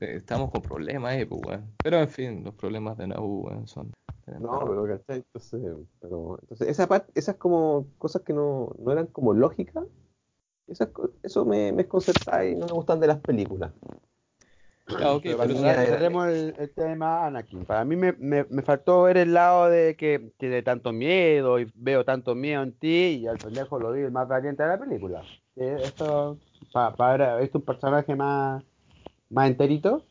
eh, estamos con problemas ahí, pues. Pero en fin, los problemas de weón, son... No, pero ¿cachai? Entonces, pero, entonces esa parte, esas como cosas que no, no eran como lógicas, esas, co- eso me, me desconcertaba y no me gustan de las películas. Ya, ok, Pero pero para el, el tema Anakin. Para mí me, me, me faltó ver el lado de que tiene tanto miedo y veo tanto miedo en ti y al pendejo lo vi el más valiente de la película. Eh, Esto, para haber visto un personaje más, más enterito,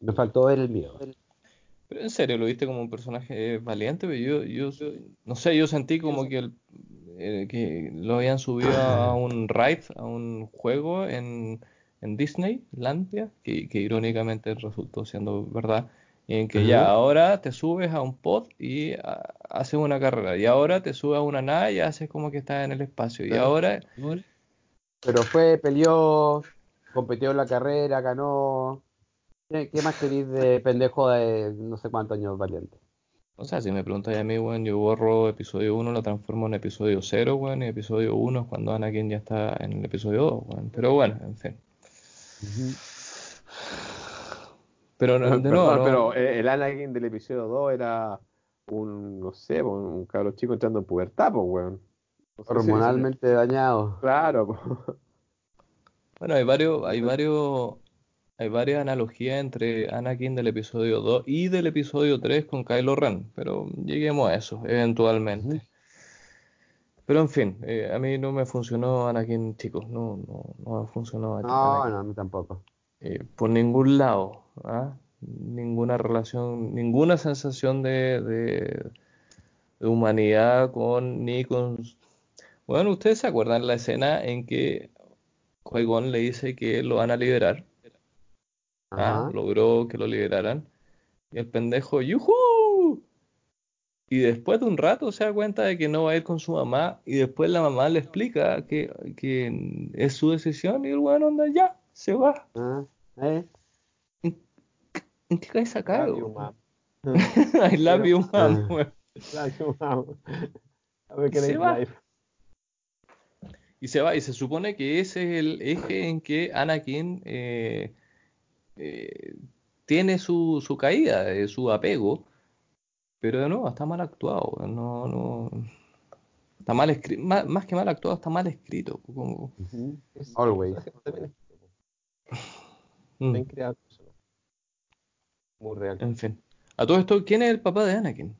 me faltó ver el miedo. Pero en serio, ¿lo viste como un personaje valiente? Yo, yo, no sé, yo sentí como que, el, eh, que lo habían subido a un ride, a un juego en, en Disneylandia, que, que irónicamente resultó siendo verdad, en que ya ahora te subes a un pod y ah, haces una carrera, y ahora te subes a una nave y haces como que estás en el espacio, y ahora... Pero fue, peleó, compitió en la carrera, ganó. ¿Qué, qué más querís de pendejo de no sé cuántos años valiente? O sea, si me preguntas a mí, weón, yo borro episodio 1, lo transformo en episodio 0, weón, y episodio 1 es cuando Anakin ya está en el episodio 2, weón. Pero bueno, en fin. Pero no- de Perdón, nuevo, no- pero eh, el Anakin del episodio 2 era un, no sé, un, un cabro chico entrando en pubertad, pues, weón. No sé si- Hormonalmente dañado. Claro, po. bueno, hay varios, hay varios, hay varias analogías entre Anakin del episodio 2 y del episodio 3 con Kylo Ren, pero lleguemos a eso eventualmente. Pero en fin, eh, a mí no me funcionó Anakin, chicos, no, no, no me funcionó No, Anakin. no, a mí tampoco. eh, por ningún lado, ¿ah? Ninguna relación, ninguna sensación de, de- de humanidad con ni con... Bueno, ¿ustedes se acuerdan la escena en que Qui-Gon le dice que lo van a liberar. Ah, logró que lo liberaran. Y el pendejo, ¡yujú! Y después de un rato se da cuenta de que no va a ir con su mamá. Y después la mamá le explica que, que es su decisión. Y el weón anda ya, se va. Ah, ¿eh? ¿En qué cabeza Love cae? you, weón? mom. I love you, mom. Love you, mom. A ver qué Se le va. life. Y se va, y se supone que ese es el eje en que Anakin eh, eh, tiene su, su caída, eh, su apego, pero de nuevo está mal actuado, no, no, está mal escrito, más, más que mal actuado, está mal escrito. como- Ujú. Es- Always. Es mm, bien creado. Muy real. en fin. A todo esto, ¿quién es el papá de Anakin?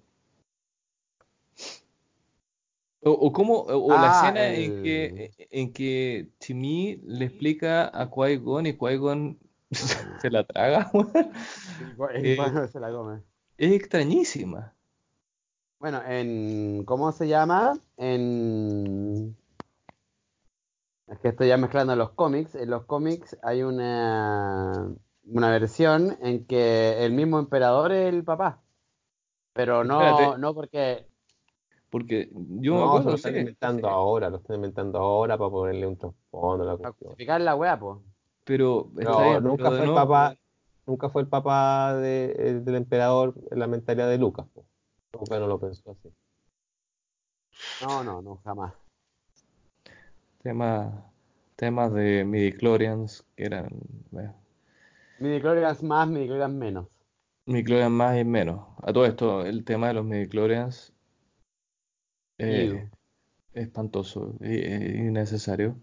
O, o cómo, o, la Ah, escena en que, en que Timmy le explica a Qui-Gon y Qui-Gon se la traga, weón. Y Eh, bueno, se la come. Es extrañísima. Bueno, en. ¿Cómo se llama? En. Es que estoy ya mezclando los cómics. En los cómics hay una. Una versión en que el mismo emperador es el papá. Pero no, Espérate. no porque. Porque yo me No, se acuerdo, lo están inventando sí, ahora, lo están inventando ahora para ponerle un trasfondo a la Para cuestión. justificar la wea, pues. Pero está No, bien, nunca pero fue el nuevo, papá, nunca fue el papá de- eh, del emperador en la mentalidad de Lucas. po. Lucas no lo pensó así. No, no, no, jamás. temas, temas de midichlorians que eran bueno, Midichlorians más, midichlorians menos. midichlorians más y menos. A todo esto, el tema de los midichlorians eh, espantoso y y innecesario.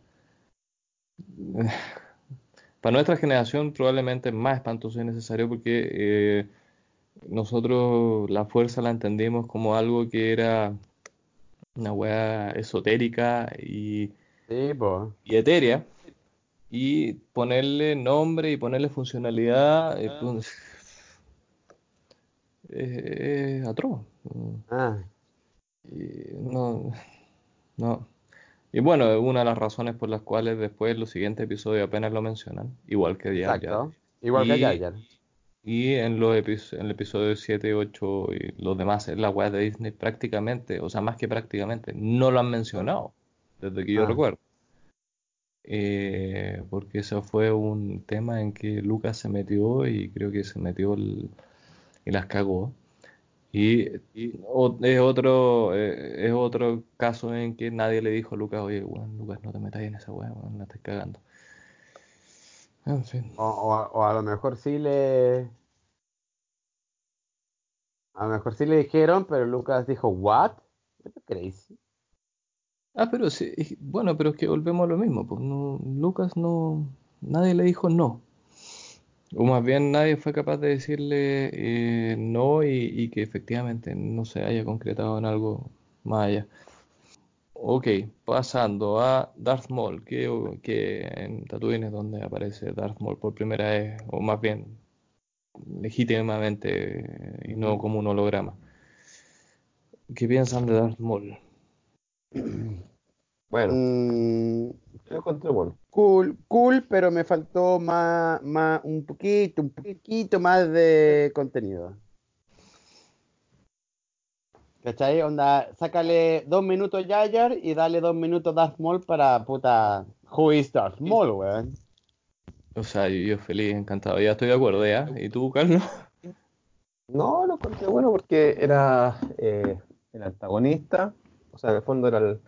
Para nuestra generación probablemente es más espantoso y innecesario porque eh, nosotros la fuerza la entendimos como algo que era una weá esotérica y, Sí, y etérea y ponerle nombre y ponerle funcionalidad eh, pues, es, es atroz. Ah, Y no, no. Y bueno, es una de las razones por las cuales después los siguientes episodios apenas lo mencionan, igual que Jar. exacto. Igual que Y- Jar Jar. Y en los en el episodio 7, 8 y los demás, en la web de Disney prácticamente, o sea, más que prácticamente, no lo han mencionado, desde que yo Ah. recuerdo. Eh, porque eso fue un tema en que Lucas se metió y creo que se metió el- y las cagó. Y, y o- es otro, eh, es otro caso en que nadie le dijo a Lucas, oye, weón, Lucas, no te metas en esa weá, weón, la estás cagando. En fin. O, o, o a lo mejor sí le. A lo mejor sí le dijeron, pero Lucas dijo, ¿What? You're crazy. Ah, pero sí, bueno, pero es que volvemos a lo mismo, pues no, Lucas no, nadie le dijo no. O más bien nadie fue capaz de decirle eh, no y, y que efectivamente no se haya concretado en algo más allá. Ok, pasando a Darth Maul, que, que en Tatooine es donde aparece Darth Maul por primera vez, o más bien legítimamente y no como un holograma. ¿Qué piensan de Darth Maul? Bueno, Mm, yo lo encontré bueno. cool, cool, pero me faltó más, más, un poquito, un poquito más de contenido. ¿Cachai? Onda, sácale dos minutos Jar y dale dos minutos Darth Maul para puta. Who is Darth Maul, weón? O sea, yo, yo feliz, encantado, ya estoy de acuerdo, ¿ya? ¿Y tú, Carlos? No, lo encontré bueno porque era eh, el antagonista, o sea, en el fondo era el...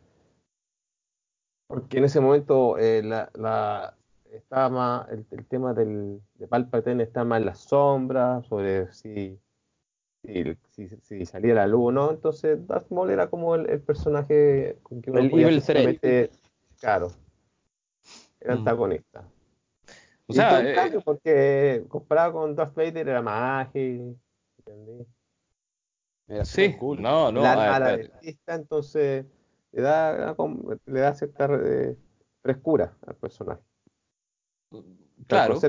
Porque en ese momento eh, la, la- estaba más, el, el tema del, de Palpatine está más en las sombras, sobre si, si, si, si salía la luz o no, entonces Darth Maul era como el, el personaje con que uno El podía evil threat. simplemente- claro, era Mm. antagonista. O sea, eh, cambio, porque comparado con Darth Vader era más ágil, ¿entendí? Era sí, cool. no, no, el a ver, era espérate. dentista, entonces le da, le da cierta eh, frescura al personaje. Al claro,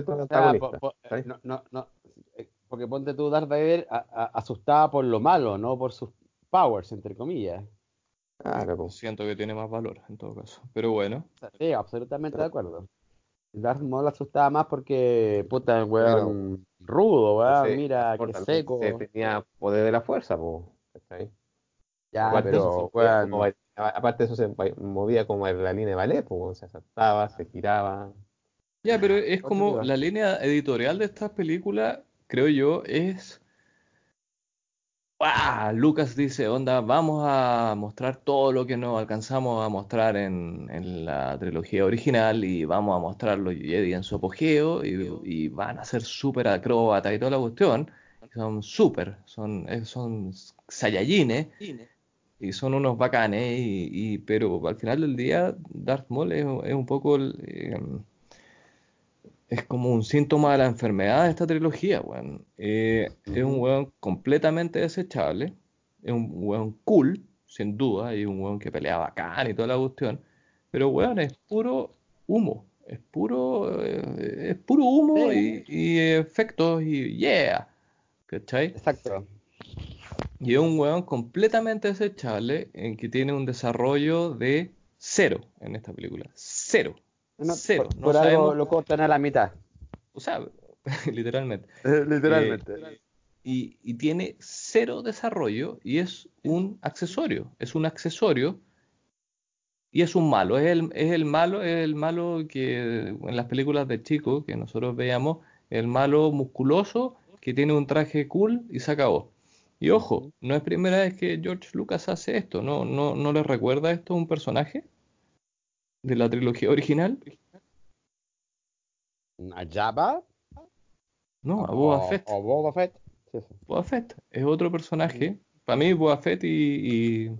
no, no, no, eh, porque ponte tú, Darth Vader a- a- asustaba por lo malo, no por sus powers, entre comillas. Claro, siento que tiene más valor en todo caso, pero bueno. Sí, absolutamente de acuerdo. Darth Maul asustaba más porque, puta, el weón rudo, weón, mira, que seco. se tenía poder de la fuerza, po. Ya, aparte, de eso, pero, weón, aparte de eso se movía como la línea de ballet, po, se saltaba, se giraba. Ya, pero es Otro como la línea editorial de estas películas, creo yo, es. ¡Guau! Lucas dice, onda, vamos a mostrar todo lo que no alcanzamos a mostrar en, en la trilogía original y vamos a mostrar los Jedi en su apogeo y, y van a ser súper acróbatas y toda la cuestión. Son súper, son, eh, son Saiyajines y son unos bacanes, y, y- pero al final del día Darth Maul es, es un poco el, eh, es como un síntoma de la enfermedad de esta trilogía, weón. Eh, Es un weón completamente desechable, es un weón cool, sin duda, y un weón que pelea bacán y toda la cuestión, pero weón es puro humo, es puro, eh, es puro humo y, y efectos y yeah, ¿cachai? exacto. Y es un weón completamente desechable en que tiene un desarrollo de cero en esta película. Cero. No, Cero. por, No por algo sabemos. lo cortan a la mitad. O sea, literalmente. Literalmente. Eh, y, y tiene cero desarrollo y es un accesorio. Es un accesorio y es un malo. Es el, es el malo, es el malo que en las películas de chicos que nosotros veíamos, el malo musculoso que tiene un traje cool y se acabó. Y ojo, no es primera vez que George Lucas hace esto, ¿no? ¿No, no le recuerda esto a un personaje de la trilogía original? ¿A Jabba? No, a Boba O- Fett. O Boba Fett. Sí, sí. Boba Fett es otro personaje. Para mí, Boba Fett y, y,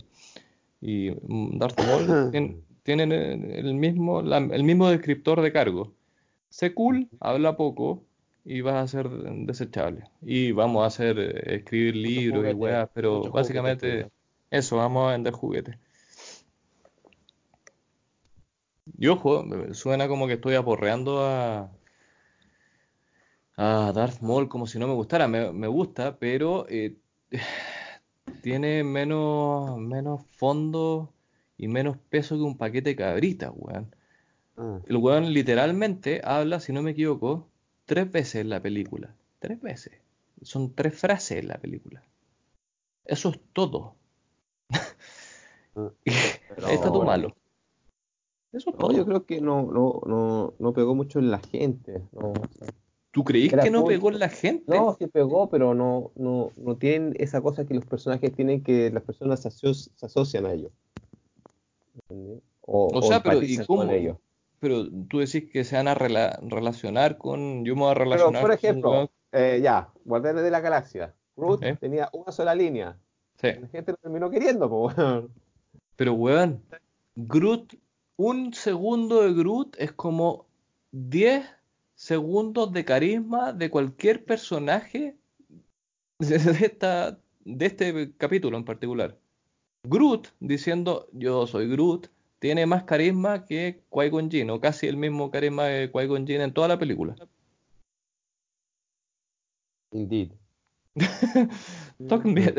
y, Darth Maul tien- tienen el mismo, la- el mismo descriptor de cargo. Sé cool, habla poco y vas a ser desechable. Y vamos a hacer, eh, escribir libros y weas, pero juguete básicamente eso, vamos a vender juguetes. Y ojo, suena como que estoy aporreando a, a Darth Maul como si no me gustara. Me, me gusta, pero eh, tiene menos, menos fondo y menos peso que un paquete de cabritas, weón. Ah. El weón literalmente habla, si no me equivoco, tres veces en la película. Tres veces. Son tres frases en la película. Eso es todo. Ahí está Pero- malo. Eso es No, yo todo. creo que no, no, no, no pegó mucho en la gente. No, ¿Tú creís que no pegó en la gente? no sí pegó, pero no, no, no tienen esa cosa que los personajes tienen que las personas se, aso- se asocian a ellos. O, O sea, pero ¿y cómo? ellos. Pero tú decís que se van a rela- relacionar con. Yo me voy a Pero, relacionar por con un ejemplo, eh, ya, Guardianes de la Galaxia. Groot ¿Eh? tenía una sola línea. Sí. La gente lo terminó queriendo, weón. Pero, weón, Groot, un segundo de Groot es como 10 segundos de carisma de cualquier personaje de, esta, de este capítulo en particular. Groot diciendo yo soy Groot tiene más carisma que Qui-Gon Jinn, o casi el mismo carisma de Qui-Gon Jinn en toda la película. Indeed. Tóquenme,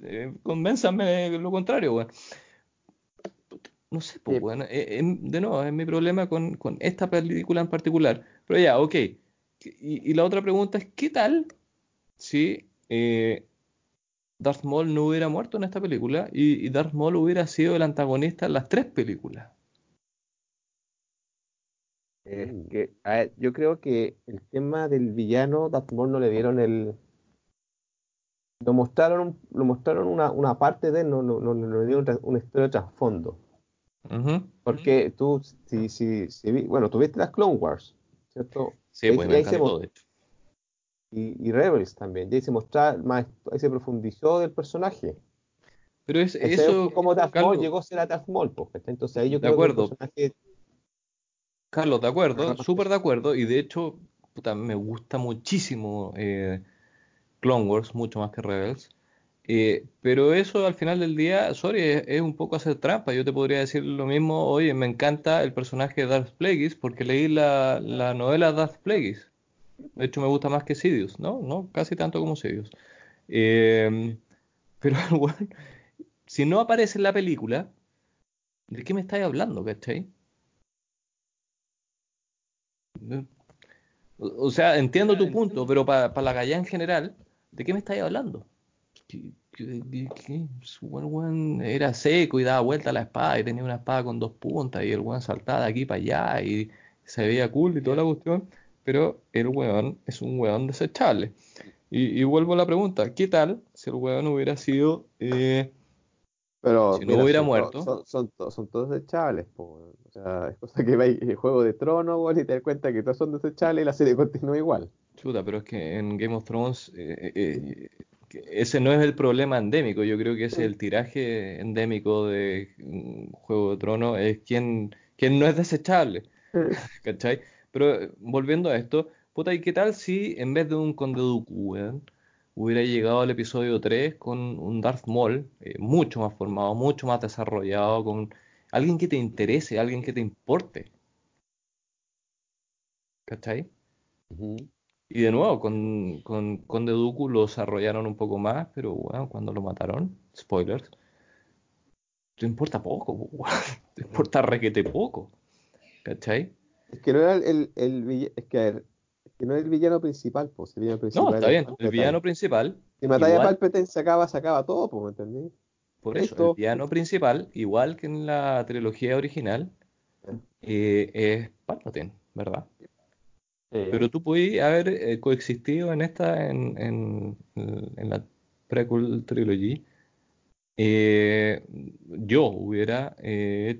eh, convénzanme de lo contrario, weón. No sé, pues, Sí. weón. eh, eh, de nuevo, es mi problema con, con esta película en particular. Pero ya, ok. Y, y la otra pregunta es, ¿qué tal si eh, Darth Maul no hubiera muerto en esta película y, y Darth Maul hubiera sido el antagonista en las tres películas? Es Mm. que, a ver, yo creo que el tema del villano, Darth Maul no le dieron el. Lo mostraron, un- lo mostraron una, una parte de él, no, no, no, no le dieron una historia de trasfondo. Porque tú, si, si, si vi- bueno, tuviste las Clone Wars, ¿cierto? Sí, Ahí- pues me ahí se encantó, mo- de hecho. Y, y Rebels también, y ahí se mostraba más, ahí se profundizó del personaje. Pero es, eso, como Darth Maul llegó a ser a Darth Maul, pues. Entonces ahí yo De creo que el acuerdo. personaje Carlos, de acuerdo, súper de acuerdo, y de hecho, puta, me gusta muchísimo eh, Clone Wars, mucho más que Rebels. Eh, pero eso al final del día, sorry, es, es un poco hacer trampa. Yo te podría decir lo mismo, oye, me encanta el personaje de Darth Plagueis porque leí la, la novela Darth Plagueis. De hecho, me gusta más que Sidious, ¿no? No, casi tanto como Sidious. Eh, pero, bueno, si no aparece en la película, ¿de qué me estáis hablando, cachai? O sea, entiendo tu punto, pero para la galla en general, ¿de qué me estáis hablando? ¿Qué, era seco y daba vuelta a la espada y tenía una espada con dos puntas y el weón saltaba de aquí para allá y se veía cool y toda la cuestión, pero el weón es un weón desechable. Y, vuelvo a la pregunta, ¿qué tal si el weón hubiera sido... Eh, pero si no hubiera muerto... son, son, todos desechables, o sea, es cosa que veis el Juego de Tronos, y te das cuenta que todos son desechables y la serie continúa igual. Chuta, pero es que en Game of Thrones eh, eh, ese no es el problema endémico, yo creo que es el tiraje endémico de mm, Juego de Tronos, es quien, quien no es desechable, ¿cachai? Pero volviendo a esto, puta, ¿y qué tal si en vez de un Conde Dooku, hubiera llegado al episodio 3 con un Darth Maul eh, mucho más formado, mucho más desarrollado, con alguien que te interese, alguien que te importe? ¿Cachai? Y de nuevo, con, con Conde Dooku lo desarrollaron un poco más, pero bueno, cuando lo mataron, spoilers, te importa poco, te importa requete poco. ¿Cachai? Es que no era el, el, es que, es que no es el villano principal, pues el villano principal. No, está bien, el villano principal. Si matáis a Palpatine se acaba, se acaba todo, pues, ¿me entendí? Por eso, el villano principal, igual que en la trilogía original, eh, es Palpatine, ¿verdad? Pero tú puedes haber eh, coexistido en esta, en, en, en la prequel trilogy. Eh, yo hubiera eh,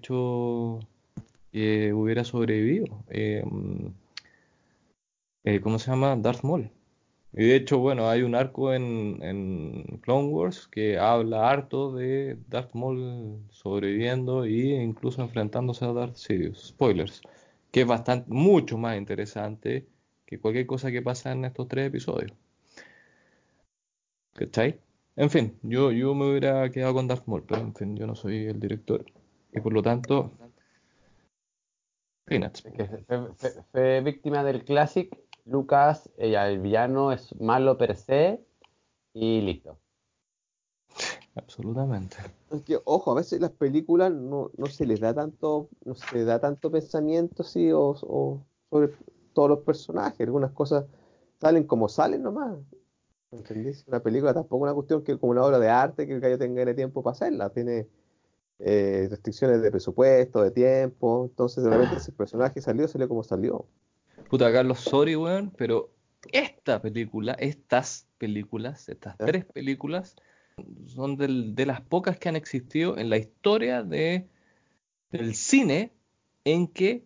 hecho, hubiera sobrevivido. ¿Cómo se llama? Darth Maul. Y de hecho, bueno, hay un arco en, en Clone Wars que habla harto de Darth Maul sobreviviendo e incluso enfrentándose a Darth Sidious. Spoilers que es bastante, mucho más interesante que cualquier cosa que pasa en estos tres episodios. ¿Cachai? En fin, yo, yo me hubiera quedado con Darth Maul, pero en fin, yo no soy el director. Y por lo tanto, Peanuts. fue, víctima del Classic. Lucas, ella, el villano es malo per se y listo. Absolutamente. ojo, a veces las películas no, no se les da tanto, no se da tanto pensamiento sí, o, sobre todos los personajes. Algunas cosas salen como salen nomás. ¿Entendés? Una película tampoco es una cuestión que como una obra de arte que el gallo tenga el tiempo para hacerla. Tiene eh, restricciones de presupuesto, de tiempo. Entonces, de repente, ese personaje salió, salió como salió. Puta, Carlos, sorry, weón, pero esta película, estas películas, estas tres películas, son de las pocas que han existido en la historia de, del cine en que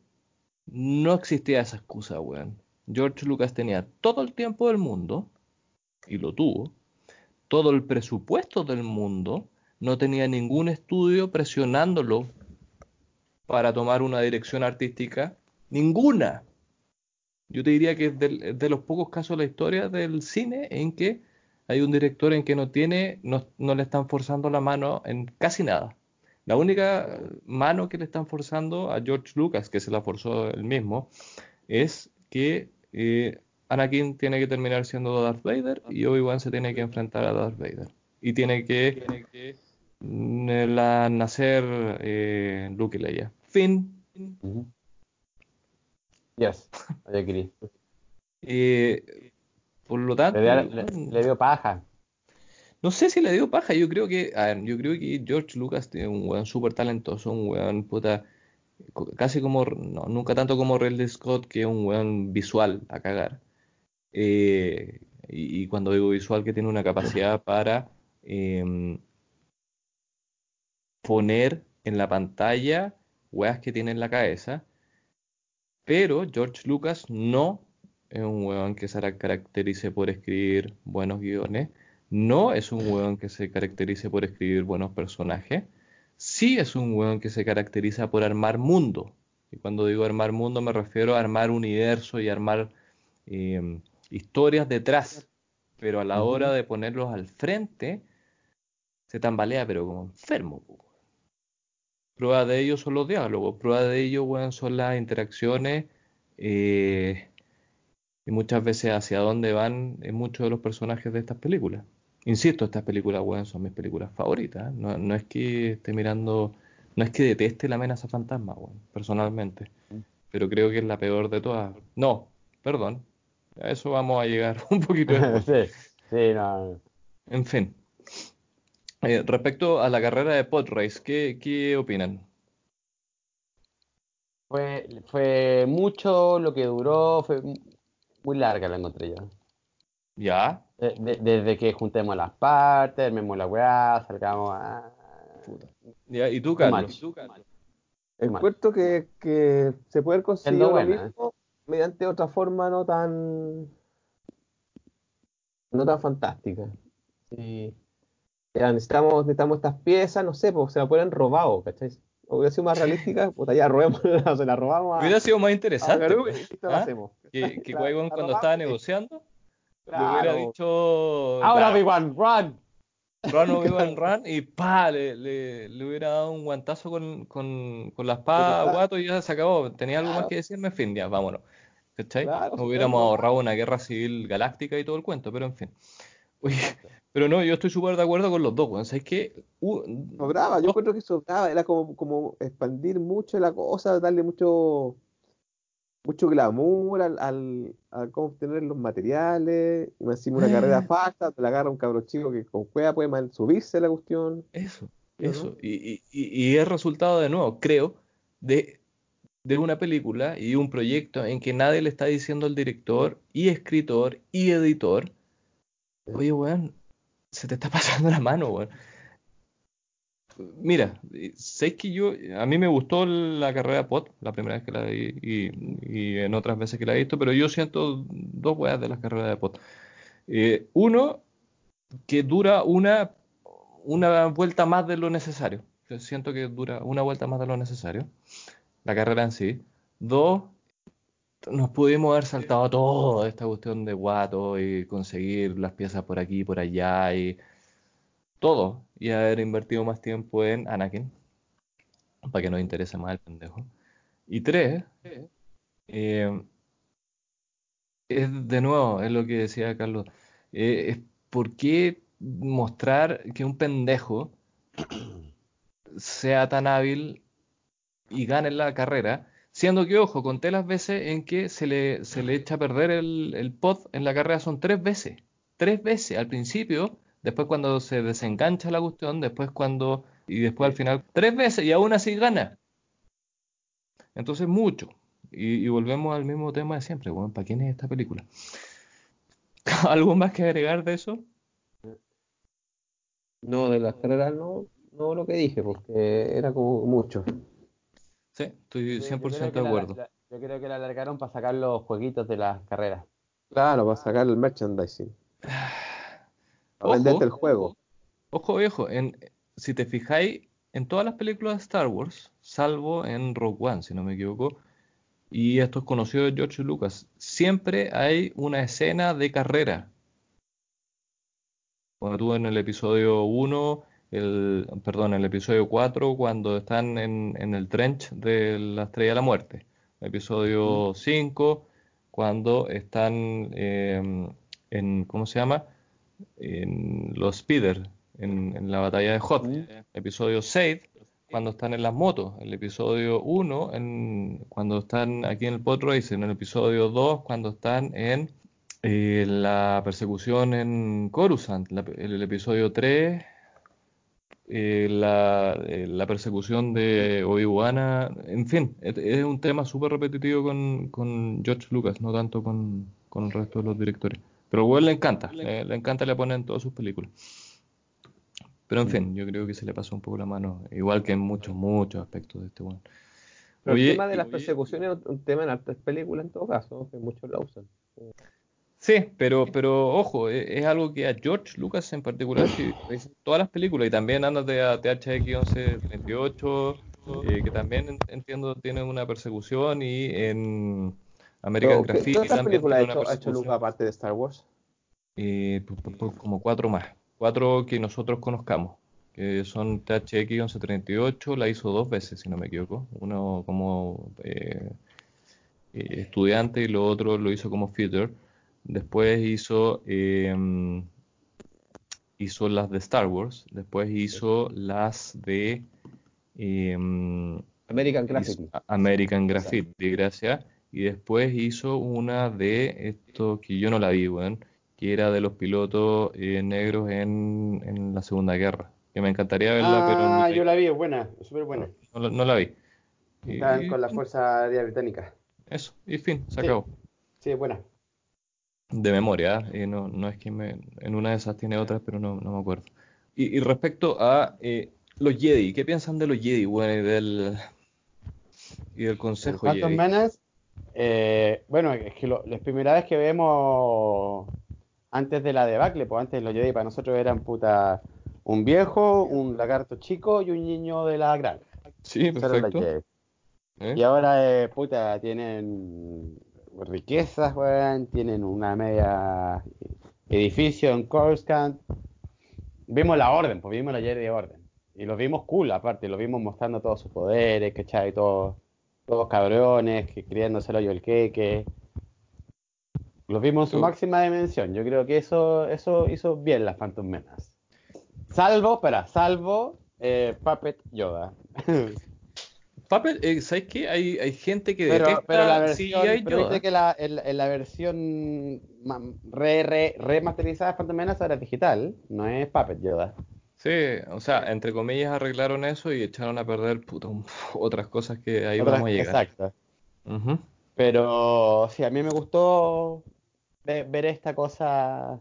no existía esa excusa, weón. George Lucas tenía todo el tiempo del mundo, y lo tuvo, todo el presupuesto del mundo, no tenía ningún estudio presionándolo para tomar una dirección artística, ninguna. Yo te diría que es de los pocos casos de la historia del cine en que hay un director en que no tiene, no, le están forzando la mano en casi nada. La única mano que le están forzando a George Lucas, que se la forzó él mismo, es que eh, Anakin tiene que terminar siendo Darth Vader y Obi-Wan se tiene que enfrentar a Darth Vader. Y tiene que, nacer eh, Luke y Leia. Fin. Yes, I eh, por lo tanto. Le, dio paja. No sé si le dio paja, yo creo que, a ver, yo creo que George Lucas tiene un weón súper talentoso, un weón puta, casi como, no, nunca tanto como Ridley Scott, que es un weón visual a cagar. Eh, y, cuando digo visual, que tiene una capacidad para em, poner en la pantalla weas que tiene en la cabeza. Pero George Lucas no es un weón que se caracterice por escribir buenos guiones, no es un weón que se caracterice por escribir buenos personajes, sí es un weón que se caracteriza por armar mundo. Y cuando digo armar mundo me refiero a armar universo y armar em, historias detrás, pero a la hora de ponerlos al frente se tambalea, pero como enfermo. Prueba de ello son los diálogos, prueba de ello weón, son las interacciones. Eh, y muchas veces hacia dónde van en muchos de los personajes de estas películas. Insisto, estas películas, weón, son mis películas favoritas. ¿eh? No, no, es que esté mirando, no es que deteste la amenaza fantasma, weón, personalmente. pero creo que es la peor de todas. No, perdón, a eso vamos a llegar un poquito después. sí, sí, no. En fin. Eh, respecto a la carrera de Podrace, ¿qué, ¿qué opinan? Fue, fue mucho lo que duró, fue muy larga la encontré yo. ¿Ya? De- de- desde que juntemos las partes, armemos la weá, salgamos a... ¿Ya? ¿Y tú, Carlos? ¿Y tú, Carlos? Encuentro que, que se puede conseguir Siendo lo buena, mismo mediante otra forma no tan no tan fantástica. Sí. Ya, necesitamos, necesitamos estas piezas, no sé, pues se la pueden robado, ¿cachai? Hubiera sido más realística, puta, ya robémosla, se la robamos a, Hubiera sido más interesante Garú pues, y ¿ah? hacemos. que, que La- Qui-Gon la cuando robamos estaba negociando le hubiera dicho Ahora "Ya, Obi-Wan, run. Run Obi-Wan Run y pa, le, le, le hubiera dado un guantazo con, con, con la espada a. Guato y ya se acabó. ¿Tenía algo más Claro. que decirme? En fin, ya, vámonos. ¿Cachai? Claro, Nos sí, hubiéramos claro. ahorrado una guerra civil galáctica y todo el cuento, pero en fin. Oye, pero no, yo estoy súper de acuerdo con los dos, weón. ¿Sabes qué? Uh, Sobraba, yo encuentro que sobraba, era como, como expandir mucho la cosa, darle mucho mucho glamour al, al, a cómo obtener los materiales, y más encima una carrera falsa, te la agarra un cabro chico que con cueva puede mal subirse a la cuestión. Eso, ¿no? eso. Y, y, y- y es resultado de nuevo, creo, de, de una película y un proyecto en que nadie le está diciendo al director y escritor y editor, oye, weón, se te está pasando la mano, weón. Mira, sé que yo, a mí me gustó la carrera POT, la primera vez que la vi y, y en otras veces que la he visto, pero yo siento dos weas de las carreras de POT. Eh, uno, que dura una, una vuelta más de lo necesario. Yo siento que dura una vuelta más de lo necesario, la carrera en sí. Dos, nos pudimos haber saltado toda esta cuestión de guato y conseguir las piezas por aquí y por allá y todo, y haber invertido más tiempo en Anakin, para que nos interese más el pendejo. Y tres, eh, es de nuevo, es lo que decía Carlos, eh, es por qué mostrar que un pendejo sea tan hábil y gane la carrera, siendo que, ojo, conté las veces en que se le, se le echa a perder el, el pod en la carrera, son tres veces, tres veces al principio, después cuando se desengancha la cuestión, después cuando, y después al final, tres veces y aún así gana. Entonces, mucho. Y, y volvemos al mismo tema de siempre, bueno, ¿para quién es esta película? ¿Algo más que agregar de eso? No, de las carreras no, no lo que dije, porque era como mucho. Sí, estoy Yo- yo 100% creo de la- acuerdo. la- yo creo que la alargaron para sacar los jueguitos de las carreras. Claro, para sacar el merchandising. Para venderte el juego. Ojo viejo, en, si te fijáis, en todas las películas de Star Wars, salvo en Rogue One, si no me equivoco, y esto es conocido de George Lucas, siempre hay una escena de carrera. Cuando tú en el episodio 1, el, perdón, el episodio 4, cuando están en, en el trench de la Estrella de la Muerte. Episodio 5, cuando están eh, en, ¿cómo se llama? En los speeder, en, en la batalla de Hoth. Episodio 6, cuando están en las motos. El episodio 1, en, cuando están aquí en el pod racer. En el episodio 2, cuando están en eh, la persecución en Coruscant. La- el, episodio 3, eh, la, eh, la persecución de Obi-Wan. a- En fin, es, es un tema súper repetitivo con, con George Lucas, no tanto con, con el resto de los directores. Pero a le encanta, le, le encanta, le pone en todas sus películas. Pero en fin, yo creo que se le pasó un poco la mano, igual que en muchos, muchos aspectos de este weón. Pero Oye, el tema de las oye, persecuciones es un tema en hartas películas en todo caso, que muchos la usan. Sí, pero, pero ojo, e- es, algo que a George Lucas en particular, si todas las películas, y también ándate a THX 1138, eh, que también en- entiendo tiene una persecución, y en American Pero, ¿qué, Graffiti otras también películas ha tiene una hecho, ha hecho Lucas aparte de Star Wars? Eh, como cuatro más, cuatro que nosotros conozcamos, que son THX 1138, la hizo dos veces, si no me equivoco, uno como eh, eh, estudiante y lo otro lo hizo como feature. Después hizo, eh, hizo las de Star Wars, después hizo las de... eh, American Graffiti. American Graffiti, gracias. Y después hizo una de esto que yo no la vi, weón, que era de los pilotos eh, negros en, en la Segunda Guerra. Que me encantaría verla, pero no Ah, la, yo la vi, es buena, es súper buena. no la- no la vi. Y- Están con la Fuerza Aérea Británica. Eso, y fin, se Sí. acabó. Sí, es buena. De memoria, ¿eh? No, no es que me, en una de esas tiene otras, pero no, no me acuerdo. Y, y respecto a eh, los Jedi, ¿qué piensan de los Jedi, bueno, y del, y del El Consejo Jedi? Eh, bueno, es que lo- la primera vez que vemos antes de la debacle, pues antes los Jedi para nosotros eran puta un viejo, un lagarto chico y un niño de la granja. Sí, perfecto. ¿eh? Y ahora, eh, puta, tienen riquezas, weón, tienen una media edificio en Coruscant. Vimos la orden, pues vimos la Jedi de orden. Y los vimos cool, aparte, los vimos mostrando todos sus poderes, ¿cachai? Todos, todos cabrones, que criándose el hoyo el queque. Los vimos en su máxima dimensión. Yo creo que eso, eso hizo bien las Phantom Menace. Salvo, espera, salvo eh, Puppet Yoda. Puppet, eh, ¿sabes qué? Hay, hay gente que Pero, detesta pero la versión, CGI pero Yoda. viste que la, en, en la versión re, re, remasterizada de Phantom Menace ahora es digital, no es Puppet Yoda. Sí, o sea, entre comillas arreglaron eso y echaron a perder puta, un- otras cosas que ahí Otra- vamos a llegar. Exacto. Ujú. Pero sí, a mí me gustó ve- ver esta cosa.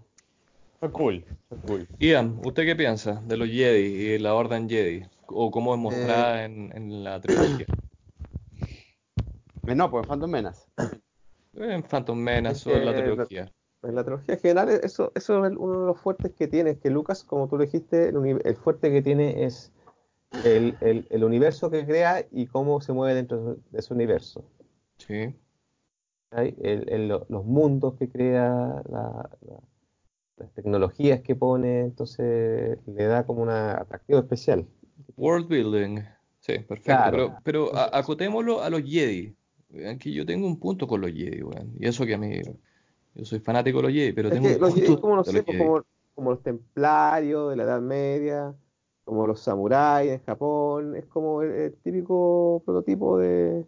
Fue cool, fue cool. Ian, ¿usted qué piensa de los Jedi y la Orden Jedi? O cómo es mostrada Eh. en, en la trilogía. Eh, No, pues Phantom Menace. En Phantom Menace Es o en la trilogía. En la trilogía general, eso, eso es uno de los fuertes que tiene, es que Lucas, como tú lo dijiste, el, el fuerte que tiene es el, el- el universo que crea y cómo se mueve dentro de su universo. Sí. El- el- lo- los mundos que crea, la- la- las tecnologías que pone, entonces le da como un atractivo especial. World building. Sí, perfecto. Claro. Pero, pero acotémoslo a los Jedi. Aquí yo tengo un punto con los Jedi, weón. Y eso que a mí, yo soy fanático de los Jedi, pero Es tengo que un los punto Jedi, como no sé, los Jedi. como, como los templarios de la Edad Media, como los samuráis en Japón, es como el, el típico prototipo de,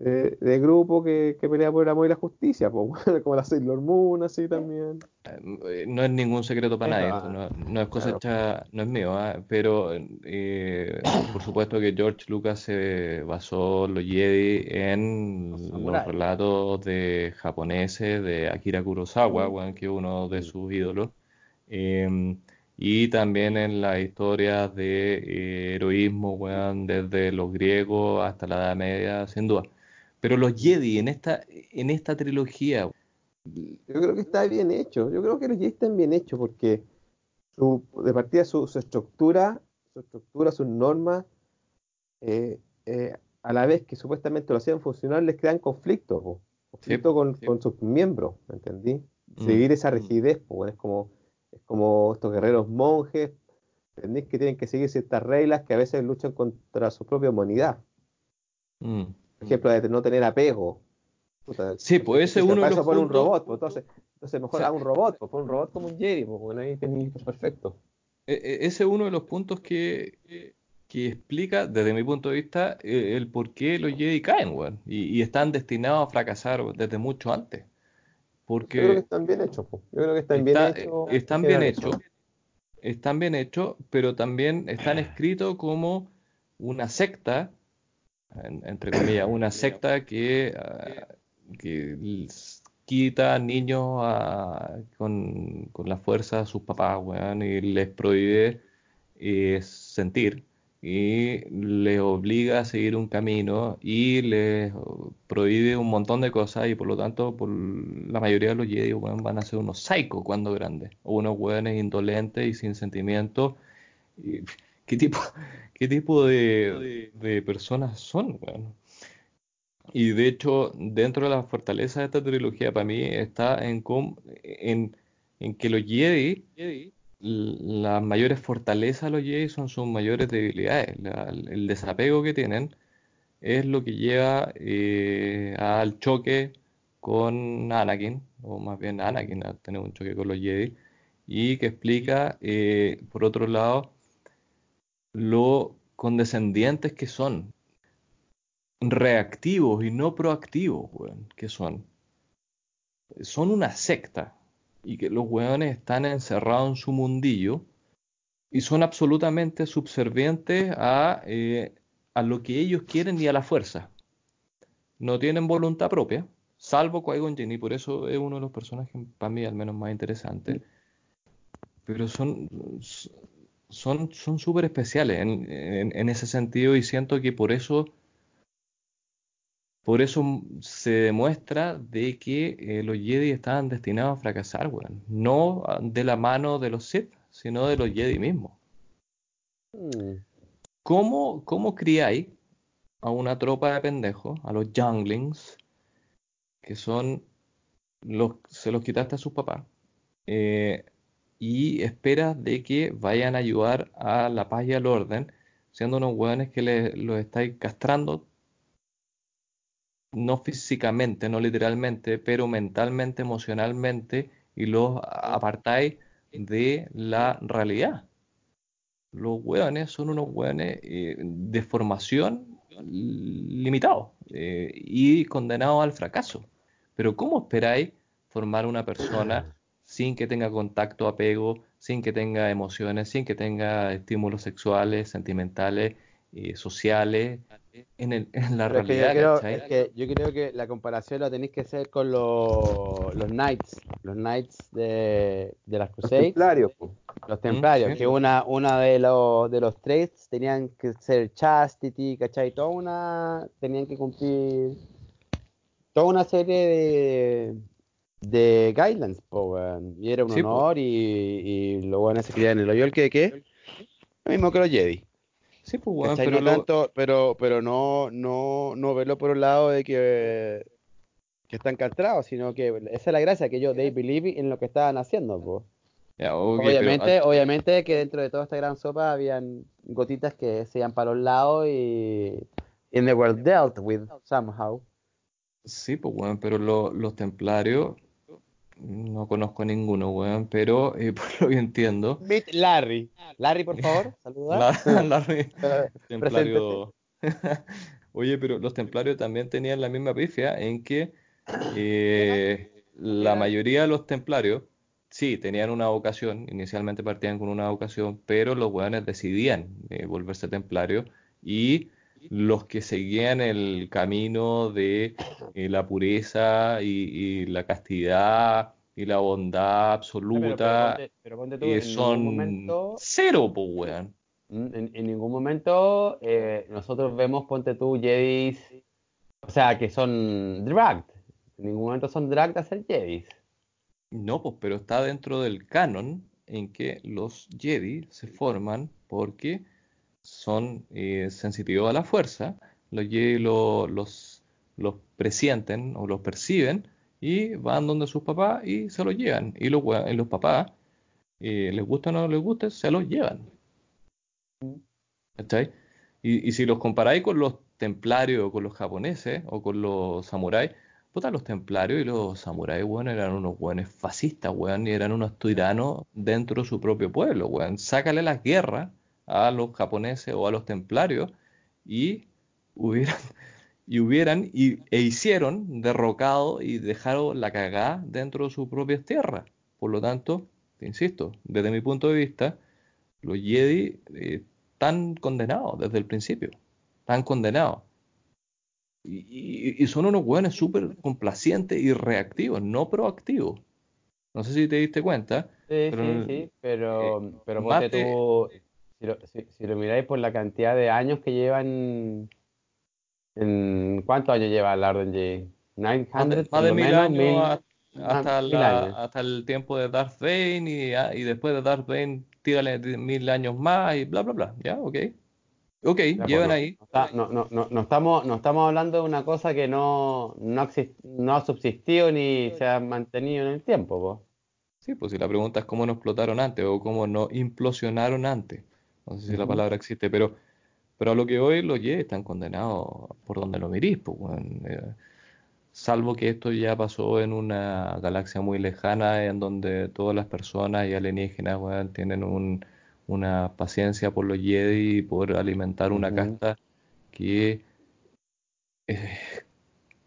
de, de grupo que, que pelea por el amor y la justicia, pues, como la Sailor Moon, así también. Eh, No es ningún secreto para nadie, esto no, no es cosa claro. hecha, no es mío, ¿ah? Pero eh, por supuesto que George Lucas se basó los Jedi en Los los relatos de japoneses de Akira Kurosawa, que es uno de sus ídolos, eh, y también en las historias de eh, heroísmo, weón, desde los griegos hasta la Edad Media, sin duda. Pero los Jedi en esta, en esta trilogía, Yo creo que está bien hecho, yo creo que los Jedi están bien hechos porque su, de partida su, su estructura, su estructura, sus normas, eh, eh, a la vez que supuestamente lo hacían funcionar, les crean conflictos, po. con, sí. con sus miembros, ¿me entendí? Mm, Seguir esa mm. rigidez, po, es como, es como estos guerreros monjes, ¿entendí? Que tienen que seguir ciertas reglas que a veces luchan contra su propia humanidad. mm, Por ejemplo, de no tener apego. Puta, Sí, pues ese uno los pon un robot, pues, entonces, entonces mejor O sea, haga un robot, pues, pon un robot como un Jedi, pues, bueno, ahí tenéis perfecto. E- e- Ese es uno de los puntos que, que explica, desde mi punto de vista, eh, el por qué los Jedi caen, weón. Y, y están destinados a fracasar desde mucho antes. Yo creo que Porque están bien hechos, pues. Yo creo que están bien hechos. eh, están en bien hechos, están bien hechos, pero también están escritos como una secta, en- entre comillas, una secta que, ah, quita niños a- con, con la fuerza a sus papás, weón, y les prohíbe eh, sentir y les obliga a seguir un camino y les prohíbe un montón de cosas y por lo tanto por la mayoría de los Jedi van a ser unos psicos cuando grandes o unos weones indolentes y sin sentimientos Y, ¿qué tipo, qué tipo de, de personas son weón? y de hecho dentro de la fortaleza de esta trilogía para mí está en, en, en que los Jedi l- las mayores fortalezas de los Jedi son sus mayores debilidades. La- el desapego que tienen es lo que lleva eh, al choque con Anakin, o más bien Anakin a tener un choque con los Jedi, y que explica, eh, por otro lado, lo condescendientes que son. reactivos y no proactivos, weón, que son. Son una secta y que los weones están encerrados en su mundillo y son absolutamente subservientes a, eh, a lo que ellos quieren y a la fuerza. No tienen voluntad propia, salvo Qui-Gon Jinn, y por eso es uno de los personajes para mí al menos más interesantes. Pero son son son súper especiales en, en- en ese sentido y siento que por eso por eso se demuestra de que eh, los Jedi estaban destinados a fracasar, weón. No ah, de la mano de los Sith, sino de los Jedi mismos. Mm. ¿Cómo, cómo criáis a una tropa de pendejos, a los younglings, que son los, se los quitaste a sus papás, eh, y esperas de que vayan a ayudar a la paz y al orden, siendo unos hueones que le- los estáis castrando, no físicamente, no literalmente, pero mentalmente, emocionalmente, y los apartáis de la realidad? Los hueones son unos hueones eh, de formación limitados eh, y condenados al fracaso. Pero ¿cómo esperáis formar una persona sin que tenga contacto, apego, sin que tenga emociones, sin que tenga estímulos sexuales, sentimentales, eh, sociales, en, el- en la Pero es que yo realidad, es que yo creo que la comparación la tenéis que hacer con los, los Knights, los Knights de, de las Los Crusades, templarios, los Templarios, sí. que una, una de los de los traits tenían que ser chastity, ¿cachai? Toda una, tenían que cumplir toda una serie de, de guidelines, po, weón. Y era un Sí, po. honor y, y los buenos se criaban en el hoyo que qué, lo mismo que los Jedi. Sí, pues, weón, pero no lo- tanto, pero, pero no, no, no verlo por un lado de que, que están castrados, sino que esa es la gracia, que ellos, they believe en lo que estaban haciendo, po. Pero- obviamente, obviamente que dentro de toda esta gran sopa habían gotitas que se iban para los lados y and they were dealt with somehow. Sí, pues, weón, pero lo- los templarios, no conozco ninguno, weón, pero eh, por lo que entiendo, Meet Larry. Larry, por favor, saluda. la, la- Eh, templario... Oye, pero los templarios también tenían la misma pifia en que eh, la mayoría de los templarios, sí, tenían una vocación, inicialmente partían con una vocación, pero los weones decidían eh, volverse templarios y los que seguían el camino de eh, la pureza y, y la castidad y la bondad absoluta Pero, pero ponte, pero ponte tú, eh, son momento, cero, pues, weón. mm, en, en ningún momento eh, nosotros vemos, ponte tú, Jedis, o sea, que son dragged. En ningún momento son dragged a ser Jedis. No, pues, pero está dentro del canon en que los Jedi se forman porque son eh, sensitivos a la fuerza. Los los, los presienten o los perciben y van donde sus papás y se los llevan. Y los, los papás, eh, les gusta o no les guste, se los llevan. ¿Cachai? Y, y si los comparáis con los templarios o con los japoneses o con los samuráis, puta, los templarios y los samuráis, weón, eran unos weones fascistas, weón, y eran unos tiranos dentro de su propio pueblo, weón. Sácale las guerras a los japoneses o a los templarios y hubieran, y hubieran y, e hicieron derrocado y dejaron la cagada dentro de sus propias tierras. Por lo tanto, te insisto, desde mi punto de vista, los Jedi eh, están condenados desde el principio. Están condenados. Y, y- y son unos hueones súper complacientes y reactivos, no proactivos. No sé si te diste cuenta. Sí, Pero sí, sí, pero, tú, si lo, si, si lo miráis por la cantidad de años que llevan, en, ¿cuántos años lleva la Orden Jedi? Más de, 900, más de mil menos, años mil- hasta, ah, mil la- años. hasta el tiempo de Darth y, ah, y después de Darth Vader tírale mil años más y bla, bla, bla. ¿Ya? Ok. Ok, Ya, llevan ahí. no está- no, no, estamos, no estamos hablando de una cosa que no, no, exis- no ha subsistido ni se ha mantenido en el tiempo, po. Sí, pues si la pregunta es cómo no explotaron antes o cómo no implosionaron antes. No sé si la palabra existe, pero, pero a lo que hoy los Jedi están condenados por donde lo mirís, pues. Eh, salvo que esto ya pasó en una galaxia muy lejana en donde todas las personas y alienígenas, weón, tienen un- una paciencia por los Jedi y por alimentar una casta que es,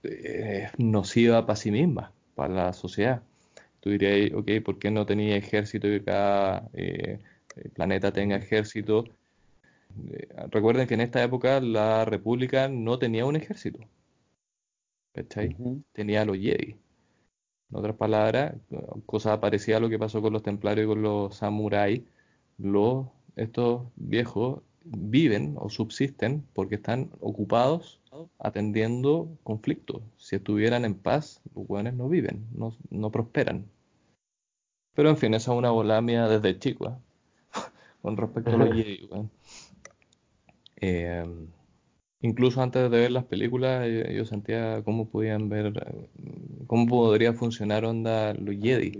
es nociva para sí misma, para la sociedad. Tú dirías, ok, ¿por qué no tenía ejército y cada eh, planeta tenga ejército? Eh, recuerden que en esta época la República no tenía un ejército. ¿Cachai? Tenía a los Jedi. En otras palabras, cosa parecida a lo que pasó con los templarios y con los samuráis, los, estos viejos viven o subsisten porque están ocupados atendiendo conflictos. Si estuvieran en paz, los hueones no viven, no, no prosperan. Pero en fin, esa es una volada mía desde chico, ¿eh? Con respecto a los Jedi, weón. Eh, incluso antes de ver las películas, yo, yo sentía cómo podían ver, eh, cómo podría funcionar onda los Jedi.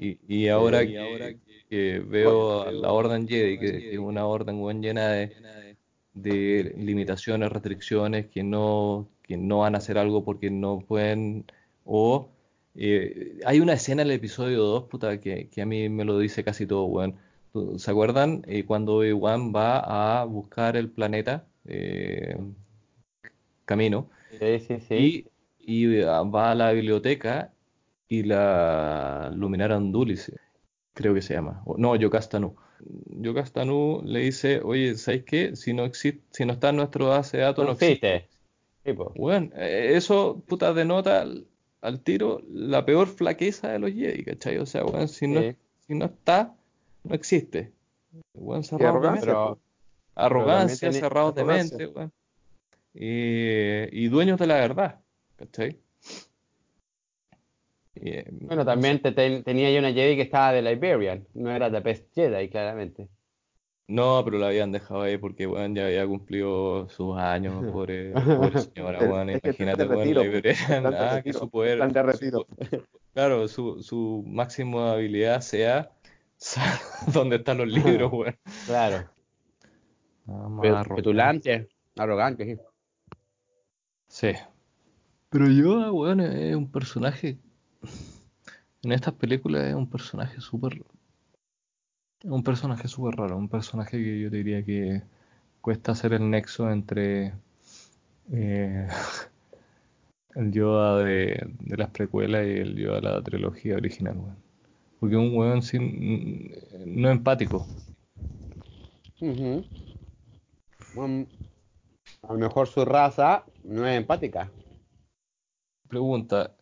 Y, y ahora que, que veo a la Orden Jedi, que, que es una orden weón, llena de, de limitaciones, restricciones, que no, que no van a hacer algo porque no pueden, o eh, hay una escena en el episodio 2, puta, que, que a mí me lo dice casi todo, weón. ¿Se acuerdan? Eh, cuando Obi-Wan va a buscar el planeta eh, Camino Sí, sí, sí. y, y va a la biblioteca y la Luminara Unduli, creo que se llama. O- No, Yocasta-Nu. Yocasta-Nu le dice, oye, ¿sabes qué? Si no existe, si no está en nuestro base de datos, no No existe. existe. Bueno, eh, eso, puta, denota al, al tiro la peor flaqueza de los Jedi, ¿cachai? O sea, si no, si no está, no existe. Weón, Y cerrados de arrogancia, mente. Pero, Arrogancia, cerrados de arrogancia. mente, weón. Y, y dueños de la verdad, ¿cachai? Eh, bueno, también te- ten- tenía yo una Jedi que estaba de Liberian. No era de Best Jedi, claramente. No, pero la habían dejado ahí porque, weón, ya había cumplido sus años, pobre, pobre señora, es plan Imagínate, retiro, la Iberian, de ah, que su poder, su claro, su, su máxima habilidad sea donde están los libros, weón. Claro. Nada más Pe- arrogante. Petulante, arrogante, sí. Sí. Pero Yoda, weón, es un personaje. En estas películas es un personaje súper. Un personaje súper raro. Un personaje que yo diría que cuesta hacer el nexo entre. eh, el Yoda de, de las precuelas y el Yoda de la trilogía original, weón. Porque es un weón sin. no empático. A lo mejor su raza no es empática. Pregunta.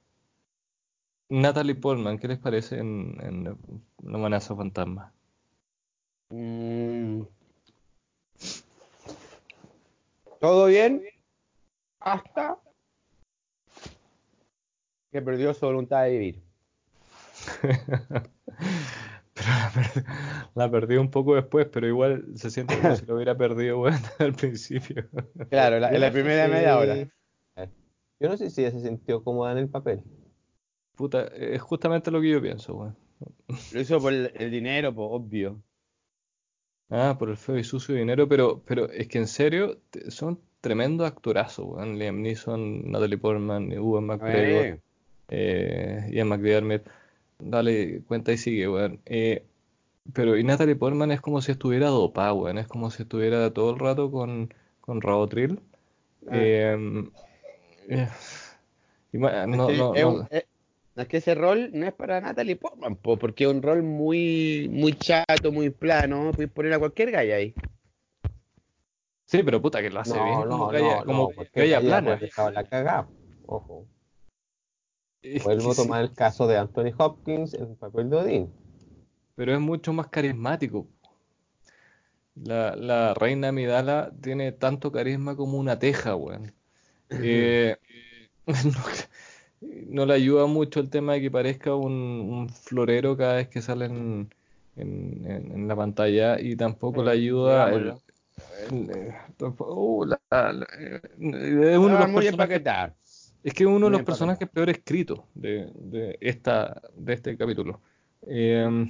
Natalie Portman, ¿qué les parece en, en La amenaza fantasma? Mm. ¿Todo bien? Hasta que perdió su voluntad de vivir. Pero la, per- la perdí un poco después, pero igual se siente como si lo hubiera perdido weón, al principio. Claro, la- en la primera media hora. Yo no sé si ella se sintió cómoda en el papel. Puta, es justamente lo que yo pienso, weón. Lo hizo por el, el dinero, pues obvio. Ah, por el feo y sucio dinero, pero, pero es que en serio son tremendos actorazos, weón. Liam Neeson, Natalie Portman, Ewan McGregor, Eh, eh, Ian McDiarmid. Dale cuenta y sigue, weón. Eh, pero y Natalie Portman es como si estuviera dopada, weón. Es como si estuviera todo el rato con, con Rabotril. Ah. Eh, eh, y no, que no, es no. que ese rol no es para Natalie Portman, po, porque es un rol muy, muy chato, muy plano. Puedes poner a cualquier galla ahí. Sí, pero puta que lo hace bien como no, galla, como no, galla plana. la cagada. Ojo. Vuelvo a tomar el caso de Anthony Hopkins en el papel de Odín. pero es mucho más carismático. La, la reina Amidala tiene tanto carisma como una teja, weón. Eh, no, no le ayuda mucho el tema de que parezca un, un florero cada vez que sale en, en- en- en la pantalla y tampoco le ayuda el, Digámoslo. el- eh, tampoco- uh, la- la- eh, es uno de Ah, los muy. Es que es uno de los personajes peor escritos de, de esta, de este capítulo. Eh,